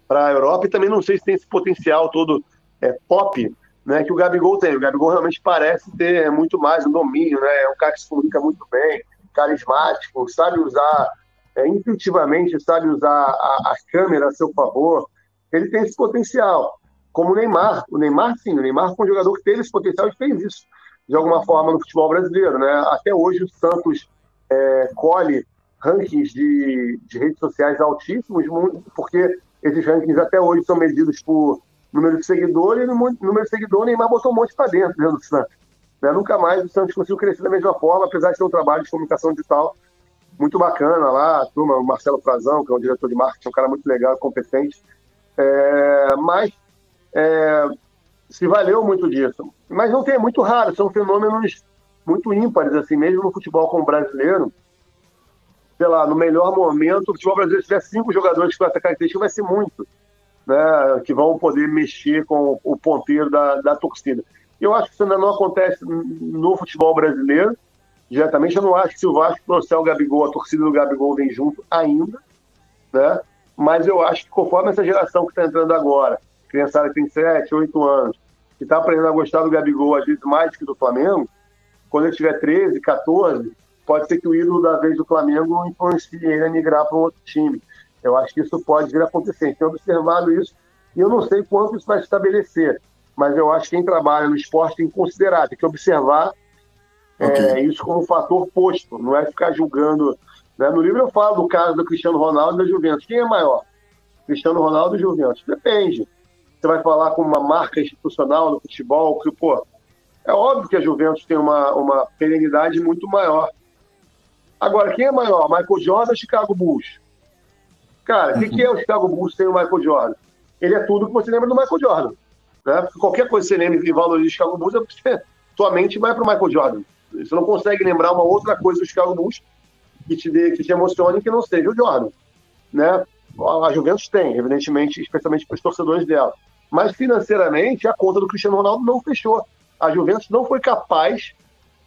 para a Europa e também não sei se tem esse potencial todo é, pop né, que o Gabigol tem. O Gabigol realmente parece ter muito mais um domínio, né? é um cara que se comunica muito bem, carismático, sabe usar é, intuitivamente, sabe usar a, a câmera a seu favor. Ele tem esse potencial, como o Neymar. O Neymar, sim, o Neymar foi um jogador que teve esse potencial e fez isso de alguma forma no futebol brasileiro. Né? Até hoje o Santos é, colhe rankings de, de redes sociais altíssimos, porque esses rankings até hoje são medidos por número de seguidores, e no número de seguidores Neymar botou um monte para dentro, dentro do Santos. Né? Nunca mais o Santos conseguiu crescer da mesma forma, apesar de ter um trabalho de comunicação digital muito bacana lá, a turma, o Marcelo Frazão, que é um diretor de marketing, um cara muito legal, competente. É, mas é, se valeu muito disso. Mas não tem, é muito raro, são fenômenos muito ímpares, assim, mesmo no futebol como brasileiro. Sei lá, no melhor momento, o futebol brasileiro, tiver cinco jogadores com essa característica, vai ser muito, né? Que vão poder mexer com o ponteiro da, da torcida. Eu acho que isso ainda não acontece no futebol brasileiro, diretamente. Eu não acho que se o Vasco trouxer o Gabigol, a torcida do Gabigol vem junto ainda, né? Mas eu acho que conforme essa geração que está entrando agora, criançada que tem 7, 8 anos, que está aprendendo a gostar do Gabigol, às vezes mais que do Flamengo, quando ele tiver 13, 14, pode ser que o ídolo da vez do Flamengo influencie ele a migrar para um outro time. Eu acho que isso pode vir a acontecer. Tem observado isso e eu não sei quanto isso vai se estabelecer, mas eu acho que quem trabalha no esporte tem que considerar, tem que observar é, isso como um fator posto, não é ficar julgando. né? No livro eu falo do caso do Cristiano Ronaldo e da Juventus. Quem é maior? Cristiano Ronaldo e Juventus? Depende. Você vai falar com uma marca institucional no futebol, que, pô, é óbvio que a Juventus tem uma, uma perenidade muito maior. Agora, quem é maior, Michael Jordan ou Chicago Bulls? Cara, o que, que é o Chicago Bulls sem o Michael Jordan? Ele é tudo que você lembra do Michael Jordan. Né? Qualquer coisa que você lembra e valoriza o Chicago Bulls, é tua mente vai para o Michael Jordan. Você não consegue lembrar uma outra coisa do Chicago Bulls que te, dê, que te emocione que não seja o Jordan. Né? A Juventus tem, evidentemente, especialmente para os torcedores dela. Mas financeiramente, a conta do Cristiano Ronaldo não fechou. A Juventus não foi capaz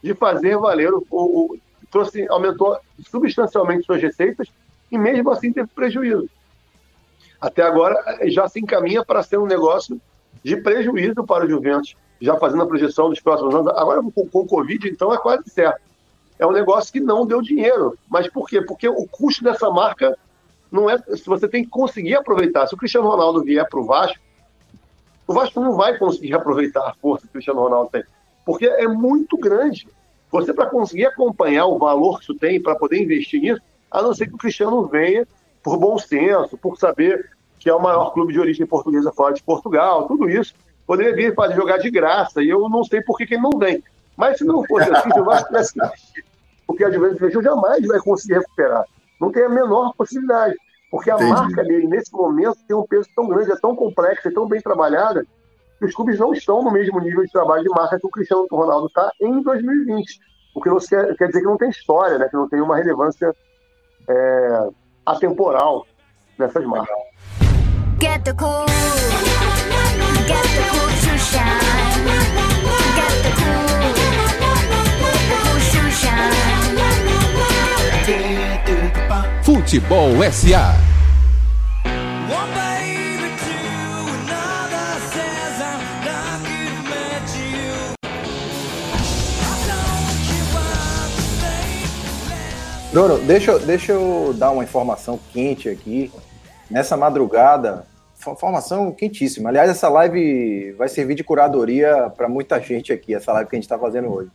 de fazer valer o, o trouxe, aumentou substancialmente suas receitas e mesmo assim teve prejuízo. Até agora já se encaminha para ser um negócio de prejuízo para o Juventus, já fazendo a projeção dos próximos anos. Agora com, com o Covid, então é quase certo. É um negócio que não deu dinheiro. Mas por quê? Porque o custo dessa marca não é. Se você tem que conseguir aproveitar. Se o Cristiano Ronaldo vier para o Vasco, o Vasco não vai conseguir aproveitar a força que o Cristiano Ronaldo tem. Porque é muito grande. Você, para conseguir acompanhar o valor que isso tem, para poder investir nisso, a não ser que o Cristiano venha por bom senso, por saber que é o maior clube de origem portuguesa fora de Portugal, tudo isso, poderia vir para jogar de graça, e eu não sei por que, que ele não vem. Mas se não fosse assim, se [laughs] o Vasco tivesse que porque a Juventus jamais vai conseguir recuperar. Não tem a menor possibilidade. Porque a Entendi. marca dele, nesse momento, tem um peso tão grande, é tão complexa, é tão bem trabalhada, os clubes não estão no mesmo nível de trabalho de marca que o Cristiano Ronaldo está em 2020. O que não quer, quer dizer que não tem história, né? que não tem uma relevância é, atemporal nessas marcas. Get the cool. Get the cool to shine. Get the cool. The cool to shine. Futebol SA. Bruno, deixa, deixa eu dar uma informação quente aqui. Nessa madrugada, fo- informação quentíssima. Aliás, essa live vai servir de curadoria para muita gente aqui, essa live que a gente está fazendo hoje.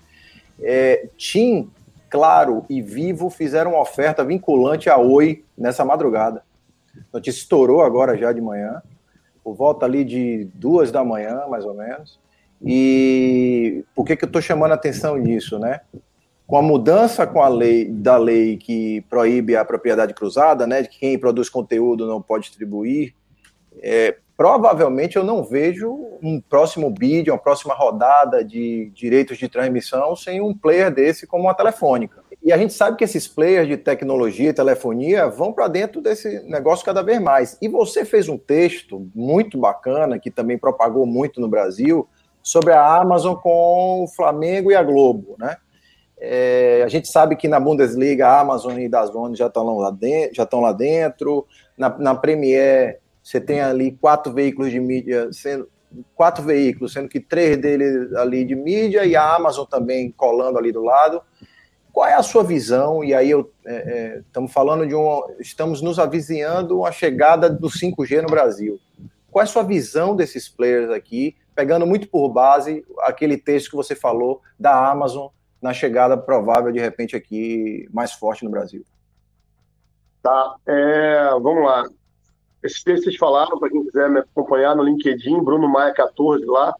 É, Tim, Claro e Vivo fizeram uma oferta vinculante a Oi nessa madrugada. Notícia estourou agora já de manhã, por volta ali de duas da manhã, mais ou menos. E por que, que eu estou chamando a atenção nisso, né? Com a mudança com a lei da lei que proíbe a propriedade cruzada, né, de que quem produz conteúdo não pode distribuir, é, provavelmente eu não vejo um próximo bid, uma próxima rodada de direitos de transmissão sem um player desse como a Telefônica. E a gente sabe que esses players de tecnologia e telefonia vão para dentro desse negócio cada vez mais. E você fez um texto muito bacana, que também propagou muito no Brasil, sobre a Amazon com o Flamengo e a Globo, né? É, a gente sabe que na Bundesliga a Amazon e Dazone já estão lá, dentro, já estão lá dentro. Na, na Premier você tem ali quatro veículos de mídia, sendo, quatro veículos, sendo que três deles ali de mídia e a Amazon também colando ali do lado. Qual é a sua visão? E aí eu é, é, estamos falando de um, estamos nos avizinhando a chegada do 5G no Brasil. Qual é a sua visão desses players aqui, pegando muito por base aquele texto que você falou da Amazon na chegada provável, de repente, aqui mais forte no Brasil? Tá, é, vamos lá. Esses textos vocês falaram, para quem quiser me acompanhar no LinkedIn, Bruno Maia 14 lá.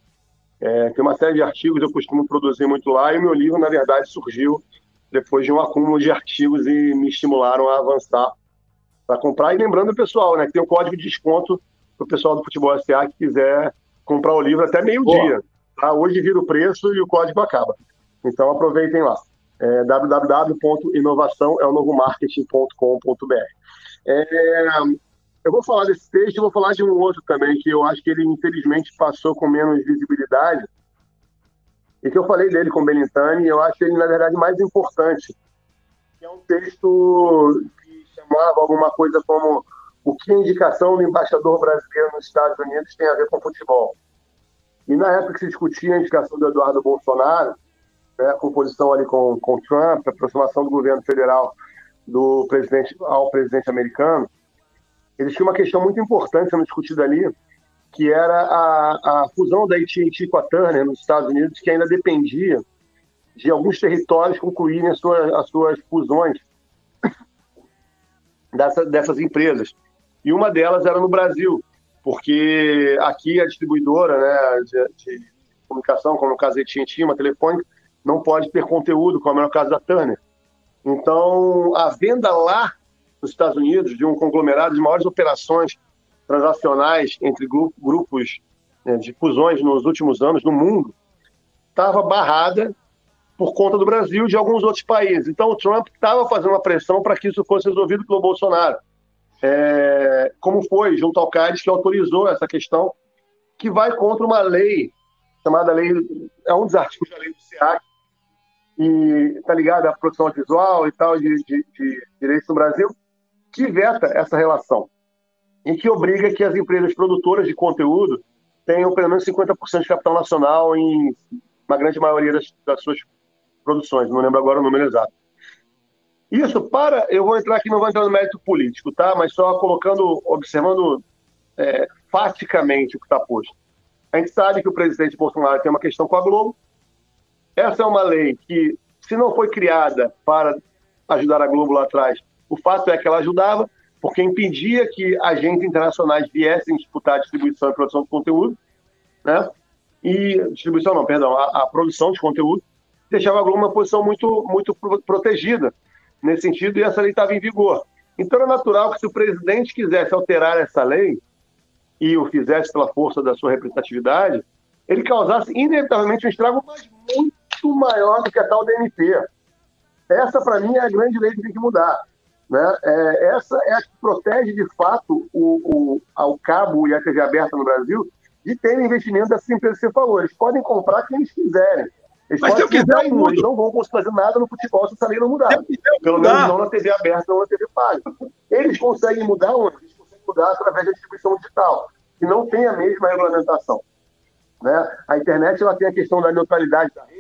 É, tem uma série de artigos, eu costumo produzir muito lá, e o meu livro, na verdade, surgiu depois de um acúmulo de artigos e me estimularam a avançar para comprar. E lembrando o pessoal, né, que tem um código de desconto para o pessoal do Futebol SA que quiser comprar o livro até meio-dia. Tá? Hoje vira o preço e o código acaba. Então aproveitem lá. É www.inovaçãoeonovomarketing.com.br é, Eu vou falar desse texto e vou falar de um outro também, que eu acho que ele infelizmente passou com menos visibilidade, e que eu falei dele com o Benintani, e eu acho ele, na verdade, mais importante. É um texto que chamava alguma coisa como o que a indicação do embaixador brasileiro nos Estados Unidos tem a ver com futebol. E na época que se discutia a indicação do Eduardo Bolsonaro, né, a composição ali com, com Trump, a aproximação do governo federal do presidente ao presidente americano, existia uma questão muito importante sendo discutida ali, que era a, a fusão da AT&T com a Turner nos Estados Unidos, que ainda dependia de alguns territórios concluírem as suas, as suas fusões [coughs] dessa, dessas empresas. E uma delas era no Brasil, porque aqui a distribuidora né, de, de comunicação, como no caso da AT&T, uma telefônica, não pode ter conteúdo, como é o caso da Turner. Então, a venda lá nos Estados Unidos de um conglomerado de maiores operações transacionais entre gru- grupos né, de fusões nos últimos anos no mundo estava barrada por conta do Brasil e de alguns outros países. Então, o Trump estava fazendo uma pressão para que isso fosse resolvido pelo Bolsonaro. É, como foi junto ao CAIS que autorizou essa questão, que vai contra uma lei chamada lei, é um dos artigos da lei do SEAC, e está ligado à produção audiovisual e tal, de, de, de direitos no Brasil, que veta essa relação e que obriga que as empresas produtoras de conteúdo tenham pelo menos 50% de capital nacional em uma grande maioria das, das suas produções, não lembro agora o número exato. Isso para, eu vou entrar aqui, não vou entrar no mérito político, tá? Mas só colocando, observando é, faticamente o que está posto. A gente sabe que o presidente Bolsonaro tem uma questão com a Globo. Essa é uma lei que, se não foi criada para ajudar a Globo lá atrás, o fato é que ela ajudava, porque impedia que agentes internacionais viessem disputar a distribuição e produção de conteúdo, né? E distribuição não, perdão, a, a produção de conteúdo deixava a Globo numa posição muito muito pro- protegida nesse sentido e essa lei estava em vigor. Então era natural que se o presidente quisesse alterar essa lei e o fizesse pela força da sua representatividade, ele causasse inevitavelmente um estrago mas muito maior do que a tal DNP. Essa, para mim, é a grande lei que tem que mudar. Né? É, essa é a que protege, de fato, o, o, ao cabo e a TV aberta no Brasil de terem investimento dessas empresas que você falou. Eles podem comprar quem eles quiserem. Eles Mas podem quiser, um, mudo. eles não vão conseguir fazer nada no futebol se essa lei não mudar. Pelo mudar. menos não na TV aberta, não na TV paga. Eles conseguem mudar onde? Eles conseguem mudar através da distribuição digital, que não tem a mesma regulamentação. Né? A internet ela tem a questão da neutralidade da rede,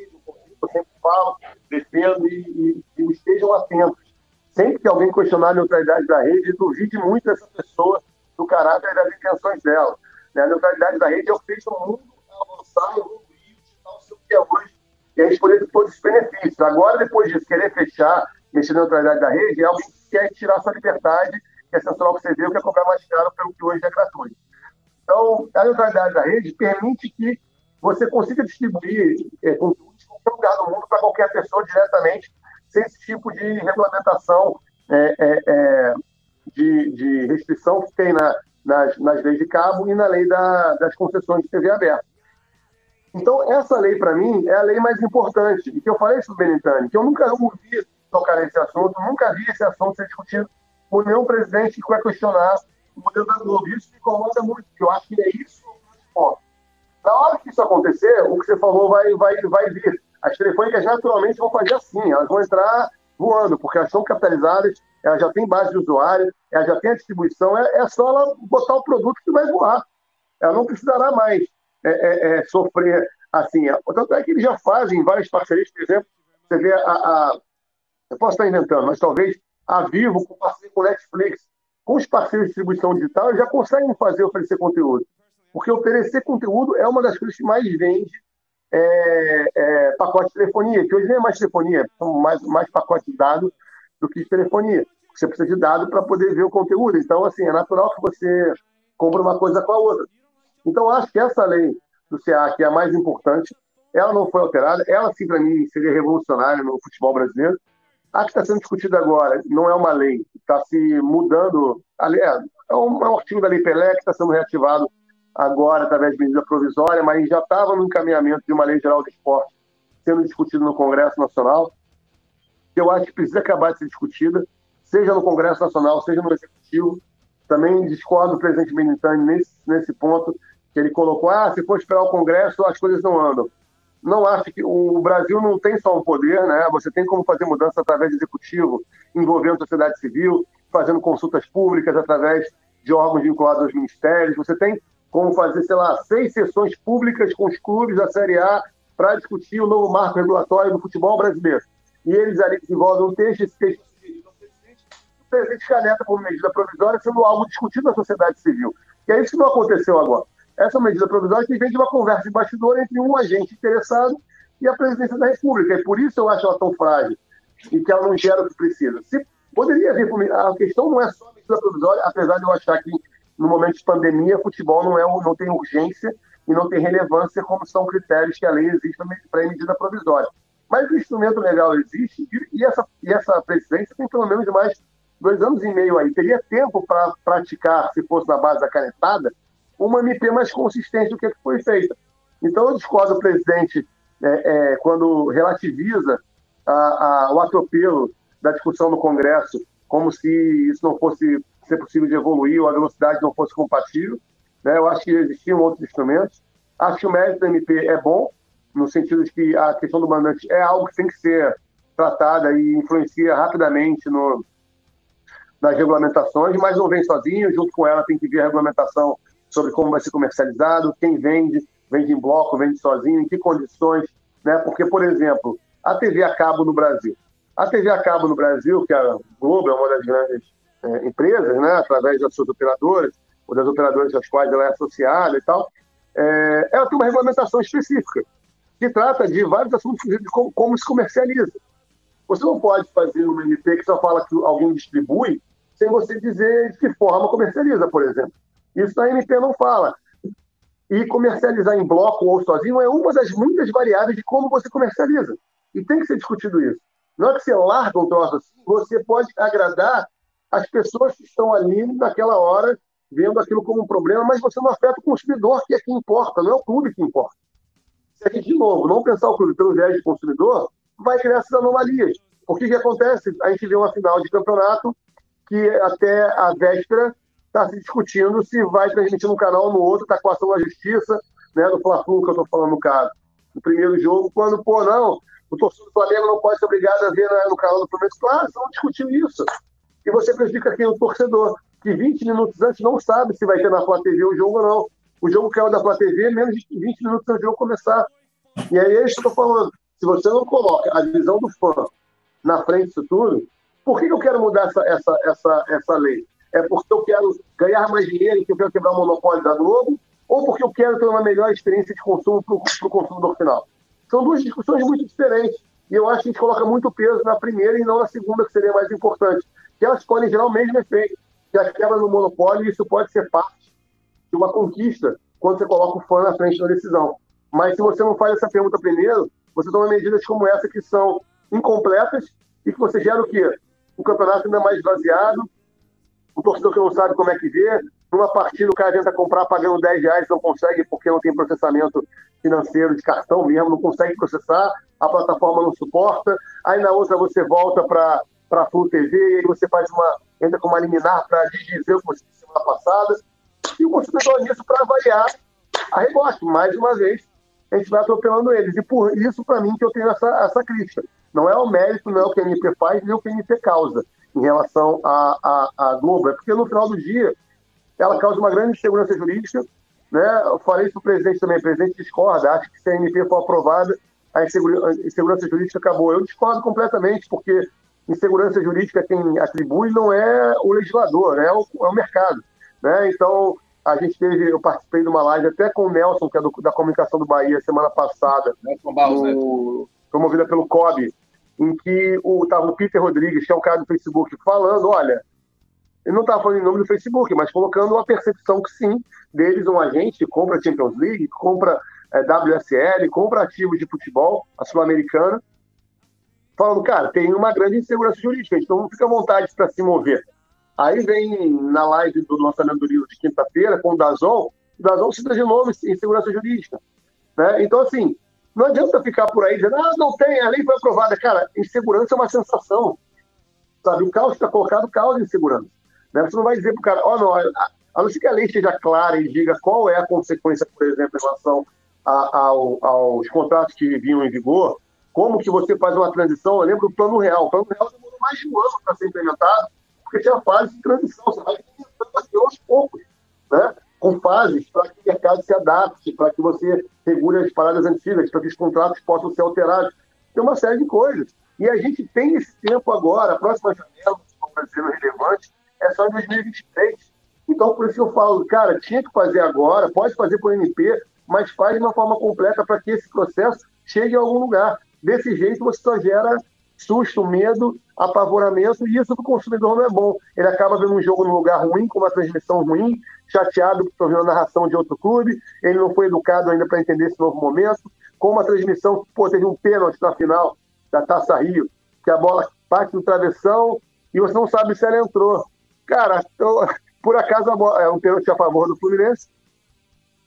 eu sempre falo, defendo e, e, e estejam atentos. Sempre que alguém questionar a neutralidade da rede, duvide muito dessa pessoa do caráter e das intenções dela. Né? A neutralidade da rede é o que fez o mundo avançar, evoluir, digital ser o que é hoje, e a gente poder ter todos esses benefícios. Agora, depois disso, querer fechar, mexer na neutralidade da rede, é alguém que quer tirar sua liberdade, quer censurar o que você vê, quer cobrar mais caro pelo que hoje é gratuito. Então, a neutralidade da rede permite que você consiga distribuir é, conteúdo qualquer lugar do mundo para qualquer pessoa diretamente, sem esse tipo de regulamentação, é, é, é, de, de restrição que tem na, nas, nas leis de cabo e na lei da- das concessões de TV aberta. Então, essa lei, para mim, é a lei mais importante. E que eu falei sobre o Benintani, que eu nunca ouvi tocar nesse assunto, nunca vi esse assunto ser discutido por nenhum presidente que vai questionar o modelo da Globo. Isso me incomoda muito, porque eu acho que é isso ponto. Na hora que isso acontecer, o que você falou vai, vai, vai vir. As telefônicas naturalmente vão fazer assim, elas vão entrar voando, porque elas são capitalizadas, elas já têm base de usuário, elas já têm a distribuição, é, é só ela botar o produto que vai voar. Ela não precisará mais é, é, é, sofrer assim. Tanto é que eles já fazem várias parcerias, por exemplo, você vê a, a- eu posso estar inventando, mas talvez a Vivo com parceria com Netflix, com os parceiros de distribuição digital, já conseguem fazer oferecer conteúdo. Porque oferecer conteúdo é uma das coisas que mais vende é, é, pacote de telefonia, que hoje nem é mais telefonia, são mais, mais pacote de dados do que de telefonia. Você precisa de dado para poder ver o conteúdo. Então, assim, é natural que você compre uma coisa com a outra. Então, acho que essa lei do CA, que é a mais importante, ela não foi alterada. Ela, sim, para mim, seria revolucionária no futebol brasileiro. A que está sendo discutida agora não é uma lei, está se mudando. É, é um, é um artigo da Lei Pelé que está sendo reativado agora através de medida provisória, mas já estava no encaminhamento de uma lei geral do esporte sendo discutido no Congresso Nacional, que eu acho que precisa acabar de ser discutida, seja no Congresso Nacional, seja no Executivo. Também discordo do presidente Benintani nesse, nesse ponto, que ele colocou, ah, se for esperar o Congresso, as coisas não andam. Não acho que o Brasil não tem só um poder, né? Você tem como fazer mudança através do executivo, envolvendo a sociedade civil, fazendo consultas públicas através de órgãos vinculados aos ministérios. Você tem como fazer, sei lá, seis sessões públicas com os clubes da Série A para discutir o novo marco regulatório do futebol brasileiro. E eles ali desenvolvem um texto, esse texto o presidente caneta por medida provisória, sendo algo discutido na sociedade civil. E é isso que não aconteceu agora. Essa medida provisória que vem de uma conversa de bastidor entre um agente interessado e a presidência da República. E por isso eu acho ela tão frágil e que ela não gera o que precisa. Se poderia vir a questão não é só a medida provisória, apesar de eu achar que no momento de pandemia, futebol não, é, não tem urgência e não tem relevância como são critérios que a lei existe para medida provisória. Mas o instrumento legal existe e, essa, e essa presidência tem pelo menos mais dois anos e meio aí. Teria tempo para praticar, se fosse na base da canetada, uma MP mais consistente do que foi feita. Então, eu discordo do presidente é, é, quando relativiza a, a, o atropelo da discussão no Congresso, como se isso não fosse ser possível de evoluir ou a velocidade não fosse compatível. Né? Eu acho que existiam outros instrumentos. Acho que o mérito da MP é bom, no sentido de que a questão do mandante é algo que tem que ser tratada e influencia rapidamente no, nas regulamentações, mas não vem sozinho, junto com ela tem que vir a regulamentação sobre como vai ser comercializado, quem vende, vende em bloco, vende sozinho, em que condições, né? Porque, por exemplo, a TV a cabo no Brasil. A TV a cabo no Brasil, que a Globo é uma das grandes é, empresas, né? Através das suas operadoras, ou das operadoras às quais ela é associada e tal, é, ela tem uma regulamentação específica que trata de vários assuntos de como, como se comercializa. Você não pode fazer uma MP que só fala que alguém distribui sem você dizer de que forma comercializa, por exemplo. Isso a MP não fala. E comercializar em bloco ou sozinho é uma das muitas variáveis de como você comercializa. E tem que ser discutido isso. Não é que você larga um troço assim, você pode agradar as pessoas que estão ali naquela hora vendo aquilo como um problema, mas você não afeta o consumidor, que é quem importa, não é o clube que importa. Se a gente, de novo, não pensar o clube pelo viés de consumidor, vai criar essas anomalias. O que acontece? A gente vê uma final de campeonato que até a véspera está se discutindo se vai transmitir num canal ou no outro, está com ação da justiça, né, do Fla-Flu, que eu estou falando no caso. No primeiro jogo, quando, pô, não, o torcedor do Flamengo não pode ser obrigado a ver né, no canal do Flamengo. Claro, estão discutindo isso. E você prejudica quem? O torcedor, que 20 minutos antes não sabe se vai ter na Flá TV o jogo ou não. O jogo caiu da Flá TV menos de 20 minutos antes do jogo começar. E aí é isso que eu estou falando. Se você não coloca a visão do fã na frente disso tudo, por que, eu quero mudar essa, essa, essa, essa lei? É porque eu quero ganhar mais dinheiro que eu quero quebrar o monopólio da Globo? Ou porque eu quero ter uma melhor experiência de consumo para o consumidor final? São duas discussões muito diferentes. E eu acho que a gente coloca muito peso na primeira e não na segunda, que seria mais importante. Que elas podem gerar o mesmo efeito, que a quebra no monopólio, isso pode ser parte de uma conquista quando você coloca o fã na frente da decisão. Mas se você não faz essa pergunta primeiro, você toma medidas como essa que são incompletas e que você gera o quê? Um campeonato ainda mais esvaziado, um torcedor que não sabe como é que vê, numa partida o cara tenta comprar pagando 10 reais, não consegue porque não tem processamento financeiro de cartão mesmo, não consegue processar, a plataforma não suporta, aí na outra você volta para a Full TV, e aí você faz uma, entra com uma liminar para dizer o que você disse semana passada, e o consumidor nisso para avaliar a rebote, mais uma vez, a gente vai atropelando eles. E por isso, para mim, que eu tenho essa, essa crítica. Não é o mérito, não é o que a MP faz, nem o que a MP causa em relação à, à, à Globo. É porque, no final do dia, ela causa uma grande insegurança jurídica. Né? Eu falei isso para o presidente também. O presidente discorda, acha que se a MP for aprovada, a insegurança jurídica acabou. Eu discordo completamente, porque insegurança jurídica quem atribui não é o legislador, né? é, o, é o mercado. Né? Então, a gente teve, eu participei de uma live até com o Nelson, que é do, da comunicação do Bahia, semana passada, no, promovida pelo COB, em que estava o Peter Rodrigues, que é um cara do Facebook, falando, olha, ele não estava falando em nome do Facebook, mas colocando uma percepção que sim, deles um agente que compra Champions League, compra é, WSL, compra ativos de futebol, a Sul-Americana, falando, cara, tem uma grande insegurança jurídica, então não fica à vontade para se mover. Aí vem na live do lançamento do livro de quinta-feira, com o Dazon, o Dazon cita de novo em segurança jurídica. Né? Então, assim, não adianta ficar por aí dizendo, ah, não tem, a lei foi aprovada. Cara, insegurança é uma sensação. Sabe, o caos está colocado, causa insegurança. Né? Você não vai dizer para o cara, ó, oh, não, a, não ser que a lei esteja clara e diga qual é a consequência, por exemplo, em relação a, ao, aos contratos que vinham em vigor, como que você faz uma transição. Eu lembro do Plano Real. O Plano Real demorou mais de um ano para ser implementado, porque tinha fase de transição, você vai implementando aos poucos, né? com fases para que o mercado se adapte, para que você regule as paradas antigas, para que os contratos possam ser alterados. Tem uma série de coisas. E a gente tem esse tempo agora, a próxima janela do brasileiro relevante é só em 2023. Então, por isso eu falo, cara, tinha que fazer agora, pode fazer por MP, mas faz de uma forma completa para que esse processo chegue a algum lugar. Desse jeito, você só gera susto, medo, apavoramento, e isso para o consumidor não é bom. Ele acaba vendo um jogo num lugar ruim, com uma transmissão ruim, chateado por ouvir a narração de outro clube, ele não foi educado ainda para entender esse novo momento, como a transmissão, pô, teve um pênalti na final da Taça Rio, que a bola bate no travessão e você não sabe se ela entrou. Cara, eu- [laughs] por acaso a bola, é um pênalti a favor do Fluminense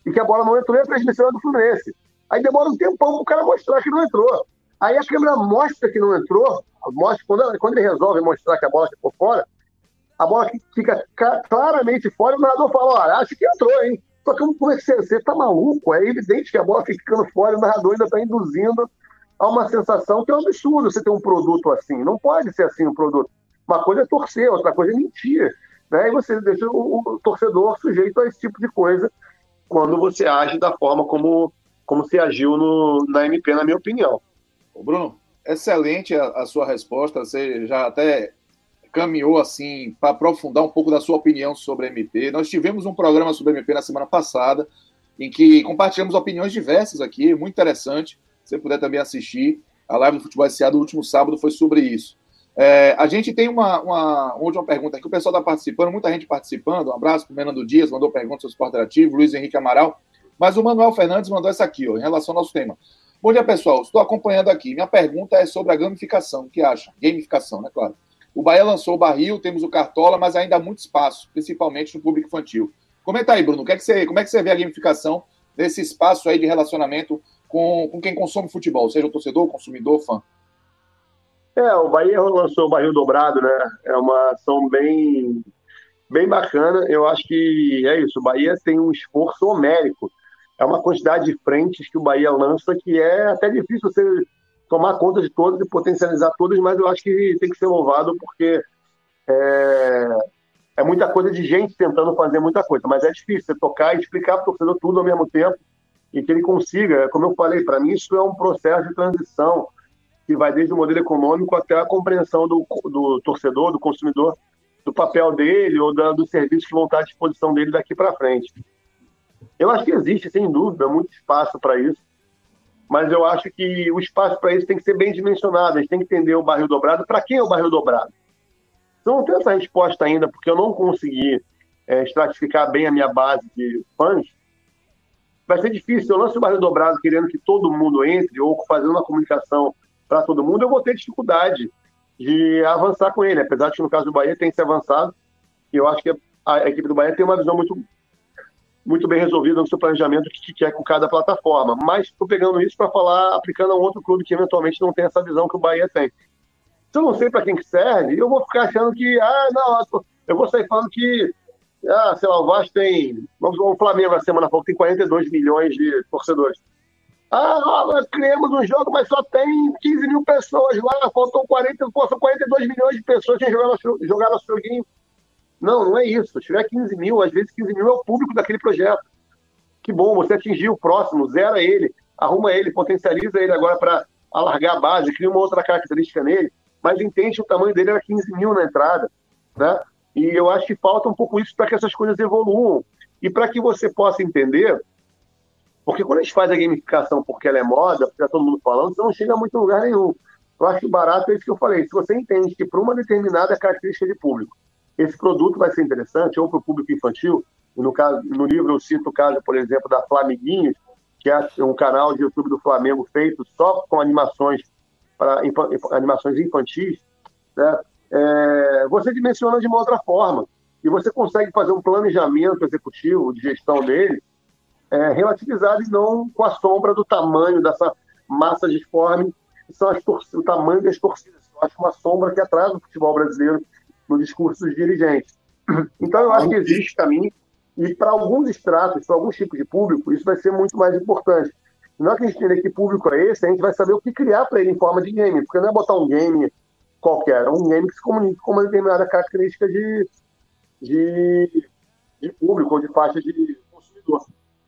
e que a bola não entrou e a transmissão é do Fluminense. Aí demora um tempão pro cara mostrar que não entrou. Aí a câmera mostra que não entrou, mostra, quando, quando ele resolve mostrar que a bola ficou fora, a bola fica ca- claramente fora e o narrador fala, olha, acho que entrou, hein? Só que como é que você tá maluco? É evidente que a bola fica ficando fora e o narrador ainda está induzindo a uma sensação que é um absurdo você ter um produto assim. Não pode ser assim um produto. Uma coisa é torcer, outra coisa é mentir. Né? E você deixa o, o torcedor sujeito a esse tipo de coisa quando você age da forma como, como se agiu no, na MP, na minha opinião. Bruno, excelente a, a sua resposta. Você já até caminhou assim para aprofundar um pouco da sua opinião sobre MP. Nós tivemos um programa sobre MP na semana passada, em que compartilhamos opiniões diversas aqui, muito interessante. Se você puder também assistir, a live do Futebol SA do último sábado foi sobre isso. É, a gente tem uma, uma, uma última pergunta aqui. O pessoal está participando, muita gente participando. Um abraço para o Fernando Dias, mandou perguntas sobre o esporte interativo, Luiz Henrique Amaral. Mas o Manuel Fernandes mandou essa aqui, ó, em relação ao nosso tema. Bom dia, pessoal. Estou acompanhando aqui. Minha pergunta é sobre a gamificação. O que acha? Gamificação, né, claro. O Bahia lançou o barril, temos o Cartola, mas ainda há muito espaço, principalmente no público infantil. Comenta aí, Bruno. O que é que você, como é que você vê a gamificação desse espaço aí de relacionamento com, com quem consome futebol, seja o torcedor, consumidor, fã? É, o Bahia lançou o barril dobrado, né? É uma ação bem, bem bacana. Eu acho que é isso. O Bahia tem um esforço homérico. É uma quantidade de frentes que o Bahia lança que é até difícil você tomar conta de todas e potencializar todas, mas eu acho que tem que ser louvado porque é, é muita coisa de gente tentando fazer muita coisa, mas é difícil você tocar e explicar para o torcedor tudo ao mesmo tempo e que ele consiga. Como eu falei, para mim isso é um processo de transição que vai desde o modelo econômico até a compreensão do, do torcedor, do consumidor, do papel dele ou da, dos serviços que vão estar à disposição dele daqui para frente. Eu acho que existe, sem dúvida, muito espaço para isso, mas eu acho que o espaço para isso tem que ser bem dimensionado. A gente tem que entender o barril dobrado. Para quem é o barril dobrado? Eu não tenho essa resposta ainda, porque eu não consegui é, estratificar bem a minha base de fãs, vai ser difícil. Se eu lanço o barril dobrado querendo que todo mundo entre ou fazendo uma comunicação para todo mundo, eu vou ter dificuldade de avançar com ele. Apesar de que no caso do Bahia tem se avançado, e eu acho que a equipe do Bahia tem uma visão muito, muito bem resolvida no seu planejamento que quer com cada plataforma. Mas estou pegando isso para falar, aplicando a um outro clube que eventualmente não tem essa visão que o Bahia tem. Se eu não sei para quem que serve, eu vou ficar achando que, ah, não, eu vou sair falando que, ah, sei lá, o Vasco tem, vamos o Flamengo na semana pouco tem 42 milhões de torcedores. Ah, nós criamos um jogo, mas só tem 15 mil pessoas lá, faltam 40, pô, são 42 milhões de pessoas que jogar nosso, jogar nosso joguinho. Não, não é isso. Se tiver 15 mil, às vezes 15 mil é o público daquele projeto. Que bom, você atingiu o próximo, zera ele, arruma ele, potencializa ele agora para alargar a base, cria uma outra característica nele, mas entende que o tamanho dele era 15 mil na entrada. Né? E eu acho que falta um pouco isso para que essas coisas evoluam. E para que você possa entender porque quando a gente faz a gamificação porque ela é moda, porque está todo mundo falando, você não chega a muito lugar nenhum. Eu acho barato é isso que eu falei. Se você entende que para uma determinada característica de público, esse produto vai ser interessante, ou para o público infantil, no, caso, no livro eu cito o caso, por exemplo, da Flamiguinhos, que é um canal de YouTube do Flamengo feito só com animações para animações infantis, né? É, você dimensiona de uma outra forma. E você consegue fazer um planejamento executivo de gestão dele é, relativizado e não com a sombra do tamanho dessa massa disforme, que são as o tamanho das torcidas. Eu acho uma sombra que atrasa o futebol brasileiro no discurso dos dirigentes. [clears throat] Então, eu acho que existe caminho, e para alguns estratos, para alguns tipos de público, isso vai ser muito mais importante. Na hora que a gente entender que público é esse, a gente vai saber o que criar para ele em forma de game, porque não é botar um game qualquer, é um game que se comunica com uma determinada característica de, de, de público ou de faixa de consumidor.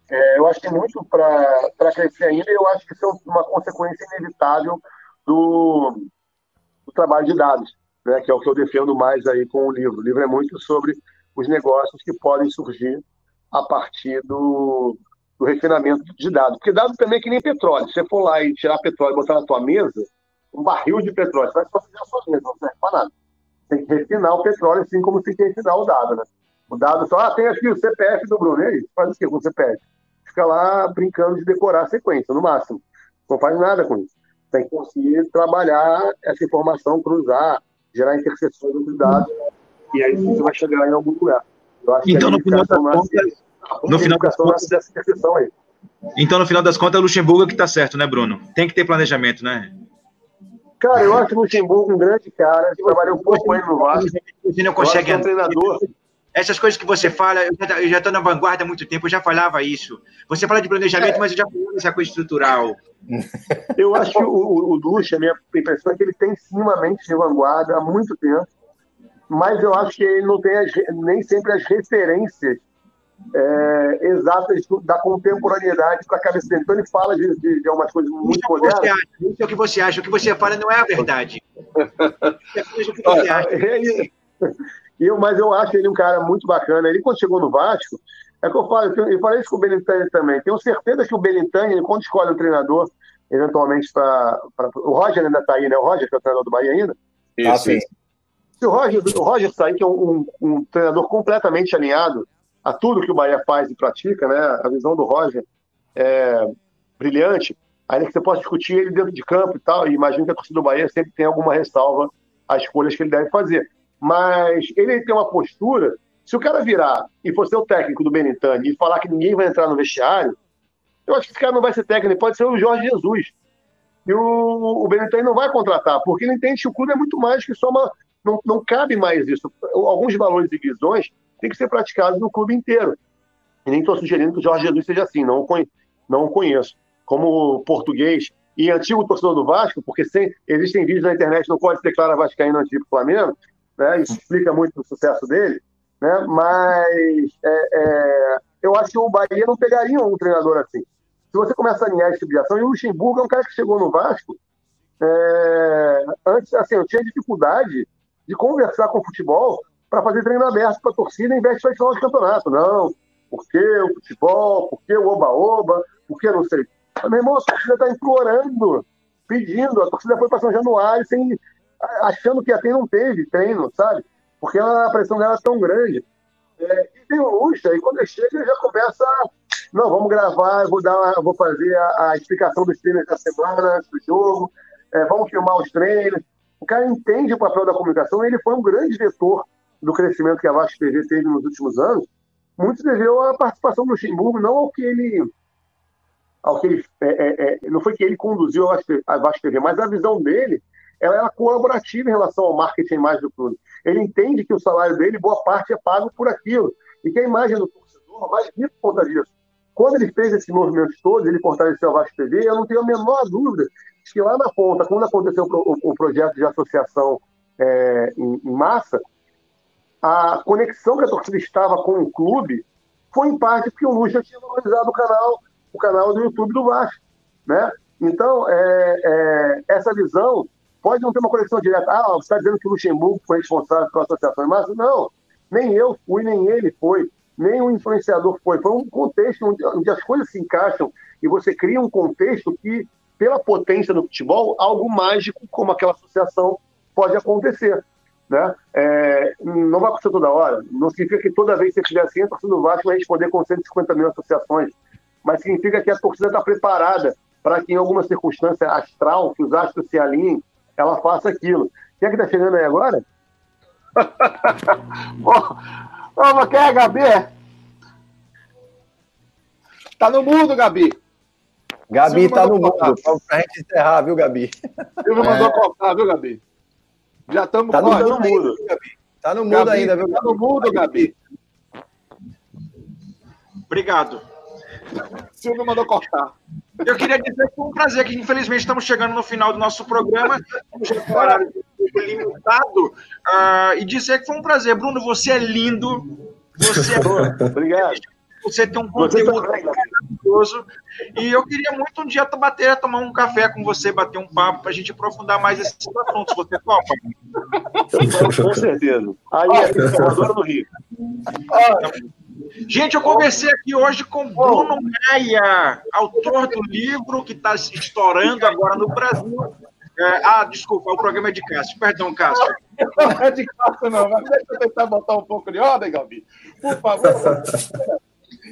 É, eu acho que muito para crescer ainda e eu acho que isso é uma consequência inevitável do, do trabalho de dados, né, que é o que eu defendo mais aí com o livro. O livro é muito sobre os negócios que podem surgir a partir do, do refinamento de dados. Porque dado também é que nem petróleo. Se você for lá e tirar petróleo e botar na tua mesa, um barril de petróleo, você vai só fazer a sua mesa, não serve para nada. Tem que refinar o petróleo assim como você tem que refinar o dado, né? O dado só, ah, tem aqui o CPF do Bruno, e faz o quê com o CPF? Fica lá brincando de decorar a sequência, no máximo. Não faz nada com isso. Tem que conseguir trabalhar essa informação, cruzar, gerar interseções entre dados, e aí você vai chegar em algum lugar. Eu acho Então, que a no final das contas- no final das nasce dessa interseção aí. Então, no final das contas, é o Luxemburgo que tá certo, né, Bruno? Tem que ter planejamento, né? Cara, eu acho o Luxemburgo um grande cara. Trabalhei um pouco com ele no Vasco. Você não consegue é um treinador. Essas coisas que você fala, eu já, tô na vanguarda há muito tempo, eu já falava isso. Você fala de planejamento, É. mas eu já falei dessa coisa estrutural. [laughs] Eu acho que o, o, Lucha, a minha impressão é que ele tem sim uma mente de vanguarda há muito tempo, mas eu acho que ele não tem as nem sempre as referências é, exatas da contemporaneidade para a cabeça dele. Então ele fala de, de, de algumas coisas muito Isso é o que você modernas. acha, isso é o que você acha. O que você fala não é a verdade. [laughs] Isso é o eu, mas eu acho ele um cara muito bacana. Ele, quando chegou no Vasco, é que eu falo, eu falei isso com o Belintani também. Tenho certeza que o Belintani, quando escolhe um treinador, eventualmente para. O Roger ainda está aí, né? O Roger, que é o treinador do Bahia ainda. Ah, sim. Se o Roger, o Roger sair, que é um, um- um treinador completamente alinhado a tudo que o Bahia faz e pratica, né? A visão do Roger é brilhante. Ainda que você possa discutir ele dentro de campo e tal, e imagino que a torcida do Bahia sempre tem alguma ressalva às escolhas que ele deve fazer. Mas ele tem uma postura. Se o cara virar e for ser o técnico do Benintani e falar que ninguém vai entrar no vestiário, eu acho que esse cara não vai ser técnico, pode ser o Jorge Jesus. E o, o não vai contratar, porque ele entende que o clube é muito mais que só uma. Não, não cabe mais isso. Alguns valores e visões têm que ser praticados no clube inteiro. E nem estou sugerindo que o Jorge Jesus seja assim, não o conheço. Como português e antigo torcedor do Vasco, porque sem, existem vídeos na internet no qual se declara vascaíno antigo Flamengo, né? Isso explica muito do sucesso dele, né? Mas é, é, eu acho que o Bahia não pegaria um treinador assim. Se você começa a alinhar esse tipo de ação, e o Luxemburgo é um cara que chegou no Vasco, é, antes, assim, eu tinha dificuldade de conversar com o futebol para fazer treino aberto para a torcida em vez de final de campeonato. Não, porque o futebol, porque o oba-oba, porque não sei. Mas, meu irmão, a torcida está implorando, pedindo. A torcida foi para São Januário sem, achando que até não teve treino, sabe? Porque a pressão dela é tão grande. É, e tem o Lucha, e quando ele chega, ele já começa. Não, vamos gravar, vou, dar, vou fazer a, a explicação dos treinos da semana, do jogo, é, vamos filmar os treinos. O cara entende o papel da comunicação, ele foi um grande vetor do crescimento que a Vasco TV teve nos últimos anos. Muito deveu à participação do Luxemburgo, não ao que ele. Ao que ele é, é, é, não foi que ele conduziu a Vasco TV, mas a visão dele ela era colaborativa em relação ao marketing e imagem do clube. Ele entende que o salário dele, boa parte, é pago por aquilo. E que a imagem do torcedor vai vir por conta disso. Quando ele fez esses movimentos todos, ele fortaleceu a Vasco TV, eu não tenho a menor dúvida de que lá na ponta, quando aconteceu o projeto de associação é, em, em massa, a conexão que a torcida estava com o clube foi em parte porque o Lucha tinha valorizado o canal, o canal do YouTube do Vasco, né? Então, é, é, essa visão pode não ter uma conexão direta. Ah, você está dizendo que o Luxemburgo foi responsável pela associação em massa? Não, nem eu fui, nem ele foi, nem o influenciador foi. Foi um contexto onde, onde as coisas se encaixam e você cria um contexto que, pela potência do futebol, algo mágico como aquela associação pode acontecer. Né? É, não vai acontecer toda hora. Não significa que toda vez que você fizer assim, a torcida do Vasco vai responder com 150 mil associações. Mas significa que a torcida está preparada para que, em alguma circunstância astral, que os astros se alinhem, ela faça aquilo. Quem é que está chegando aí agora? [laughs] Ô, ô, quem é, Gabi? Tá no mundo, Gabi. Gabi Silvio tá no mandou mundo, pra, pra gente encerrar, viu, Gabi? Silvio mandou cortar, viu, Gabi? Já estamos Tá no cortando mundo ainda, viu, Gabi? Tá no mundo Gabi, ainda, viu, Tá no mundo, Gabi. Obrigado. Silvio mandou cortar. Eu queria dizer que foi um prazer, que infelizmente estamos chegando no final do nosso programa, estamos já com horário limitado, ah, e dizer que foi um prazer. Bruno, você é lindo, você é Obrigado. Você tem um Você conteúdo maravilhoso. E eu queria muito um dia bater, tomar um café com você, bater um papo, para a gente aprofundar mais esses assuntos. Você topa? Com certeza. Aí é eu adoro no Rio. Gente, eu conversei aqui hoje com Bruno Maia, autor do livro que está estourando agora no Brasil. É, ah, desculpa, o programa é de Cássio. Perdão, Cássio. Não é de graça, não. Mas deixa eu tentar botar um pouco de ordem, Gabi. Por favor.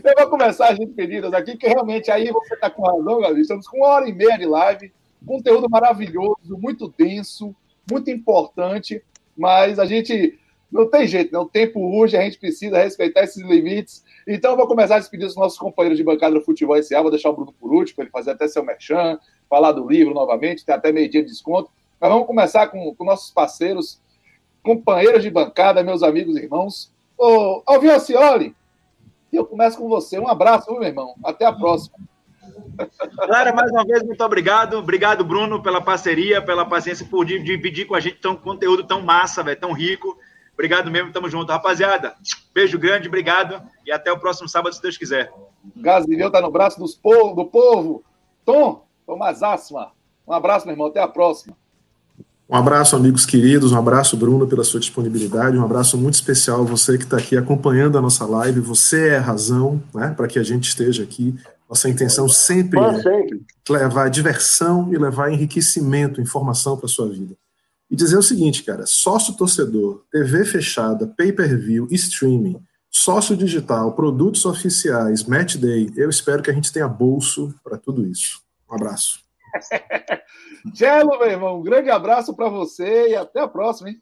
Eu vou começar as despedidas aqui, que realmente aí você está com razão, galera. Estamos com uma hora e meia de live, conteúdo maravilhoso, muito denso, muito importante, mas a gente não tem jeito, né? o tempo urge, a gente precisa respeitar esses limites. Então eu vou começar a despedir dos nossos companheiros de bancada do Futebol SA, vou deixar o Bruno por último, ele fazer até seu merchan, falar do livro novamente, tem até meio dia de desconto. Mas vamos começar com, com nossos parceiros, companheiros de bancada, meus amigos e irmãos. Ô, Alvio Acioli, eu começo com você. Um abraço, meu irmão. Até a próxima. Galera, mais uma vez, muito obrigado. Obrigado, Bruno, pela parceria, pela paciência, por di- dividir com a gente tão conteúdo tão massa, velho, tão rico. Obrigado mesmo, tamo junto, rapaziada. Beijo grande, obrigado. E até o próximo sábado, se Deus quiser. Gasileu tá no braço dos povo, do povo. Tom, Tomás Asma. Um abraço, meu irmão. Até a próxima. Um abraço, amigos queridos, um abraço, Bruno, pela sua disponibilidade, um abraço muito especial você que está aqui acompanhando a nossa live. Você é a razão né, para que a gente esteja aqui. Nossa intenção sempre é sempre. levar diversão e levar enriquecimento, informação para a sua vida. E dizer o seguinte, cara, sócio torcedor, TV fechada, pay-per-view, streaming, sócio digital, produtos oficiais, match day, eu espero que a gente tenha bolso para tudo isso. Um abraço. [laughs] Tchelo, meu irmão. Um grande abraço para você e até a próxima, hein?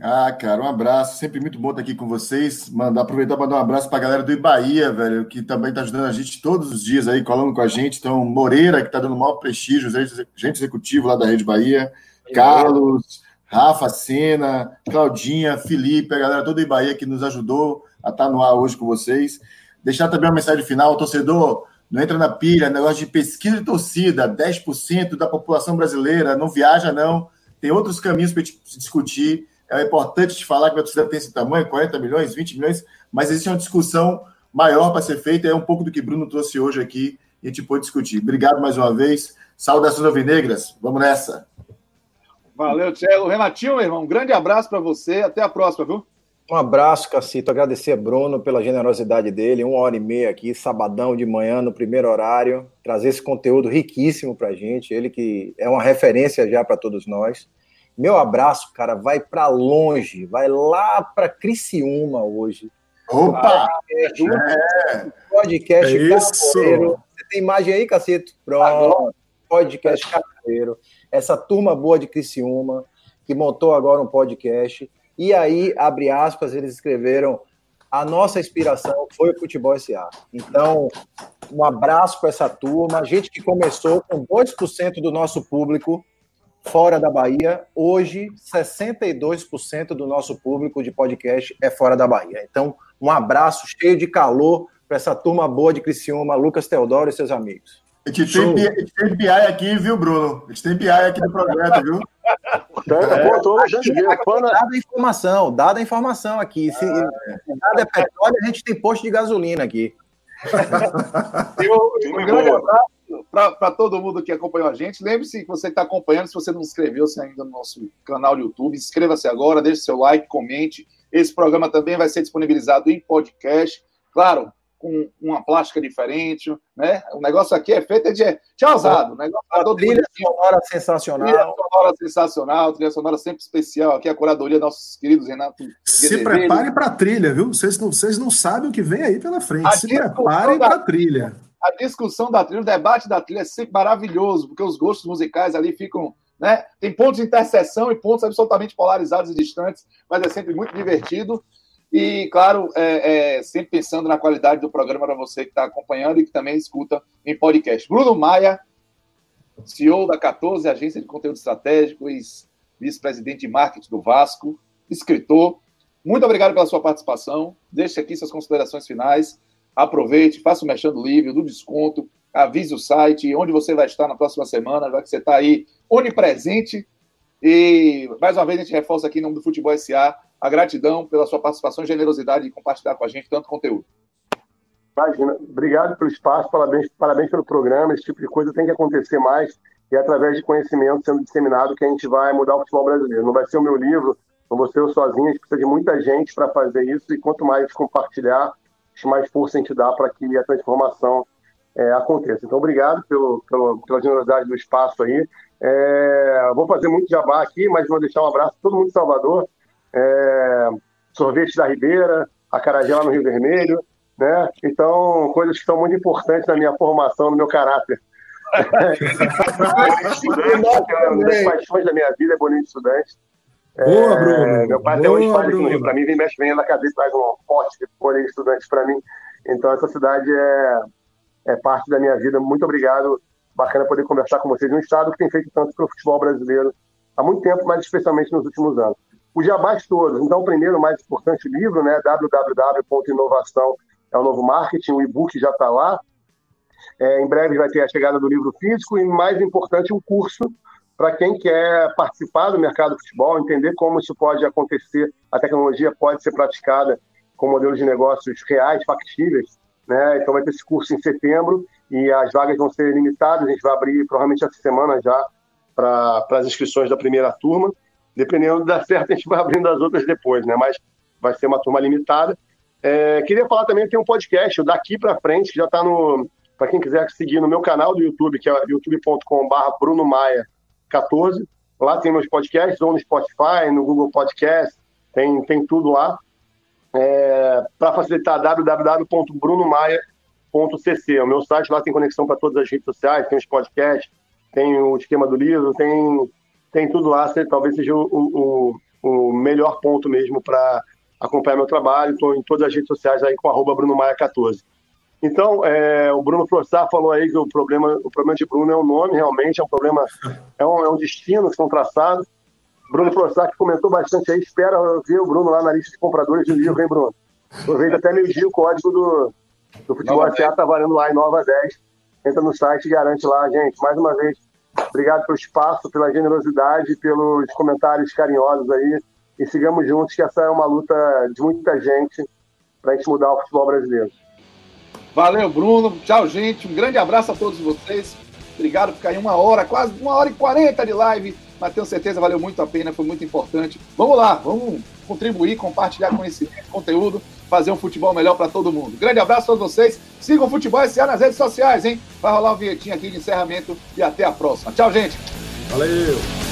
Ah, cara, um abraço. Sempre muito bom estar aqui com vocês. Mandar, aproveitar para mandar um abraço para a galera do Ibaía, velho, que também está ajudando a gente todos os dias aí, colando com a gente. Então, Moreira, que está dando o maior prestígio, gente executivo lá da Rede Bahia. Carlos, Rafa Sena, Claudinha, Felipe, a galera toda do Ibaía que nos ajudou a estar no ar hoje com vocês. Deixar também uma mensagem final, torcedor. Não entra na pilha, negócio de pesquisa de torcida, 10% da população brasileira, não viaja, não. Tem outros caminhos para discutir. É importante te falar que a torcida tem esse tamanho, 40 milhões, 20 milhões, mas existe uma discussão maior para ser feita, é um pouco do que Bruno trouxe hoje aqui e a gente pôde discutir. Obrigado mais uma vez. Saudações alvinegras. Vamos nessa. Valeu, Tchelo. Renatinho, meu irmão. Um grande abraço para você. Até a próxima, viu? Um abraço, Cacito. Agradecer a Bruno pela generosidade dele. Uma hora e meia aqui, sabadão de manhã, no primeiro horário. Trazer esse conteúdo riquíssimo para gente. Ele que é uma referência já para todos nós. Meu abraço, cara, vai para longe. Vai lá para Criciúma hoje. Opa! É. Podcast É isso. Carteiro. Você tem imagem aí, Cacito? Pronto. Podcast Carteiro. Essa turma boa de Criciúma, que montou agora um podcast. E aí, abre aspas, eles escreveram: a nossa inspiração foi o Futebol SA. Então, um abraço para essa turma. Gente que começou com 2% do nosso público fora da Bahia. Hoje, 62% do nosso público de podcast é fora da Bahia. Então, um abraço cheio de calor para essa turma boa de Criciúma, Lucas Teodoro e seus amigos. A gente tem, pi- a gente tem PI aqui, viu, Bruno? A gente tem PI aqui no projeto, viu? Tá, pô, tô já cheguei. Pana, Dada a informação, dada a informação aqui. Se, Ah, se dada é petróleo, a gente tem posto de gasolina aqui. [laughs] Um, um grande abraço para todo mundo que acompanhou a gente. Lembre-se que você que está acompanhando, se você não inscreveu-se ainda no nosso canal do YouTube, inscreva-se agora, deixe seu like, comente. Esse programa também vai ser disponibilizado em podcast. Claro, com uma plástica diferente, né? O negócio aqui é feito de tchauzado. O negócio tá todo Trilha bonitinho. sonora Trilha sensacional. sonora sensacional, trilha sonora sempre especial. Aqui a curadoria nossos queridos Renato. Se preparem para a trilha, viu? Vocês não, vocês não sabem o que vem aí pela frente. A Se preparem para a trilha. a discussão da trilha, o debate da trilha é sempre maravilhoso, porque os gostos musicais ali ficam. Né? Tem pontos de interseção e pontos absolutamente polarizados e distantes, mas é sempre muito divertido. E, claro, é, é, sempre pensando na qualidade do programa para você que está acompanhando e que também escuta em podcast. Bruno Maia, CEO da 14, Agência de Conteúdo Estratégico, ex- vice-presidente de marketing do Vasco, escritor. Muito obrigado pela sua participação. Deixe aqui suas considerações finais. Aproveite, faça o mexendo livre, do desconto, avise o site, onde você vai estar na próxima semana, já que você está aí onipresente. E, mais uma vez, a gente reforça aqui em nome do Futebol SA a gratidão pela sua participação e generosidade de compartilhar com a gente tanto conteúdo. Imagina. Obrigado pelo espaço, parabéns, parabéns pelo programa. Esse tipo de coisa tem que acontecer mais e é através de conhecimento sendo disseminado que a gente vai mudar o futebol brasileiro. Não vai ser o meu livro, não vou ser eu sozinho, a gente precisa de muita gente para fazer isso e quanto mais compartilhar, mais força a gente dá para que a transformação é, aconteça. Então, obrigado pelo, pelo, pela generosidade do espaço aí. É, vou fazer muito jabá aqui, mas vou deixar um abraço a todo mundo de Salvador. É, sorvete da Ribeira, a Carajé lá no Rio Vermelho, né? Então, coisas que são muito importantes na minha formação, no meu caráter. estudante, é uma das paixões da minha vida é bolinho de estudante. Boa, É, Bruno. Meu pai até hoje Boa, fala isso no Rio pra mim, vem mexe vem na cabeça, traz um pote de bolinho de estudante pra mim. Então, essa cidade é, é parte da minha vida. Muito obrigado. Bacana poder conversar com vocês. Um estado que tem feito tanto para o futebol brasileiro há muito tempo, mas especialmente nos últimos anos. Os jabás todos. Então, primeiro, o mais importante, livro, né? www.inovação é o novo marketing. O e-book já está lá. É, em breve vai ter a chegada do livro físico e, mais importante, um curso para quem quer participar do mercado do futebol, entender como isso pode acontecer, a tecnologia pode ser praticada com modelos de negócios reais, factíveis. Né? Então vai ter esse curso em setembro e as vagas vão ser limitadas. A gente vai abrir provavelmente essa semana já para as inscrições da primeira turma. Dependendo da certo, a gente vai abrindo as outras depois, né? Mas vai ser uma turma limitada. É, queria falar também que tem um podcast, Daqui para Frente, que já está no. Para quem quiser seguir no meu canal do YouTube, que é youtube.com.br Bruno Maia 14. Lá tem meus podcasts, ou no Spotify, no Google Podcast, tem, tem tudo lá. É, para facilitar, www.brunomaia.cc. O meu site lá tem conexão para todas as redes sociais, tem os podcasts, tem o esquema do livro, tem, tem tudo lá. Talvez seja o, o, o melhor ponto mesmo para acompanhar meu trabalho. Estou em todas as redes sociais aí com arroba Bruno Maia 14. Então, é, o Bruno Frossar falou aí que o problema, o problema de Bruno é o nome, realmente, é um problema, é um, é um destino que são traçados. Bruno Frossar que comentou bastante aí, espera ver o Bruno lá na lista de compradores de livro, hein, Bruno? Aproveita até meio-dia o código do, do Futebol SA tá valendo lá em Nova 10. Entra no site e garante lá, gente. Mais uma vez, obrigado pelo espaço, pela generosidade, pelos comentários carinhosos aí. E sigamos juntos, que essa é uma luta de muita gente para a gente mudar o futebol brasileiro. Valeu, Bruno. Tchau, gente. Um grande abraço a todos vocês. Obrigado por cair uma hora, quase uma hora e quarenta de live. Mas tenho certeza valeu muito a pena, foi muito importante. Vamos lá, vamos contribuir, compartilhar conhecimento, conteúdo, fazer um futebol melhor para todo mundo. Grande abraço a todos vocês. Sigam o Futebol SA nas redes sociais, hein? Vai rolar um vinhetinho aqui de encerramento e até a próxima. Tchau, gente. Valeu.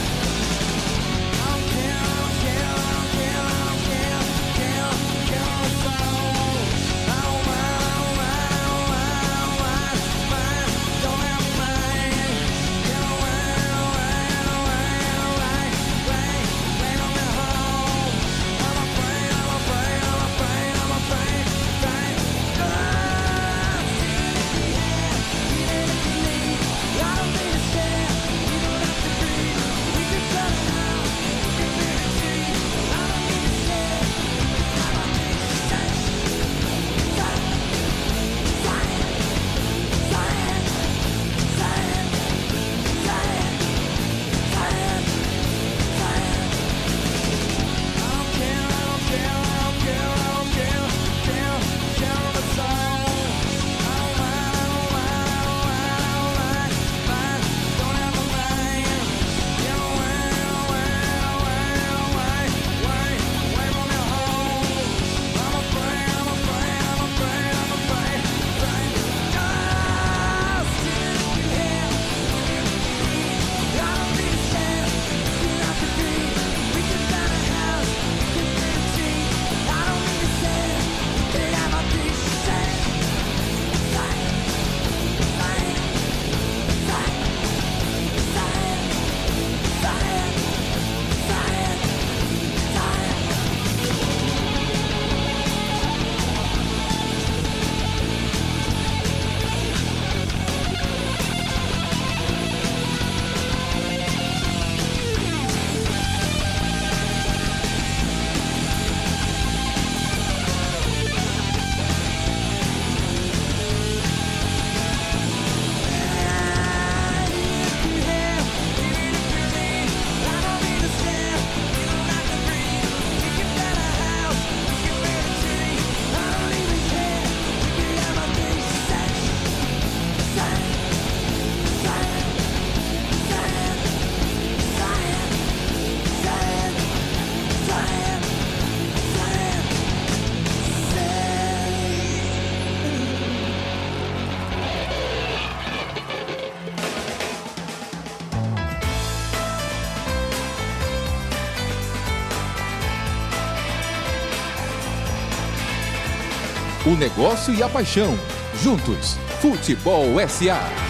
Negócio e a paixão. Juntos, Futebol SA.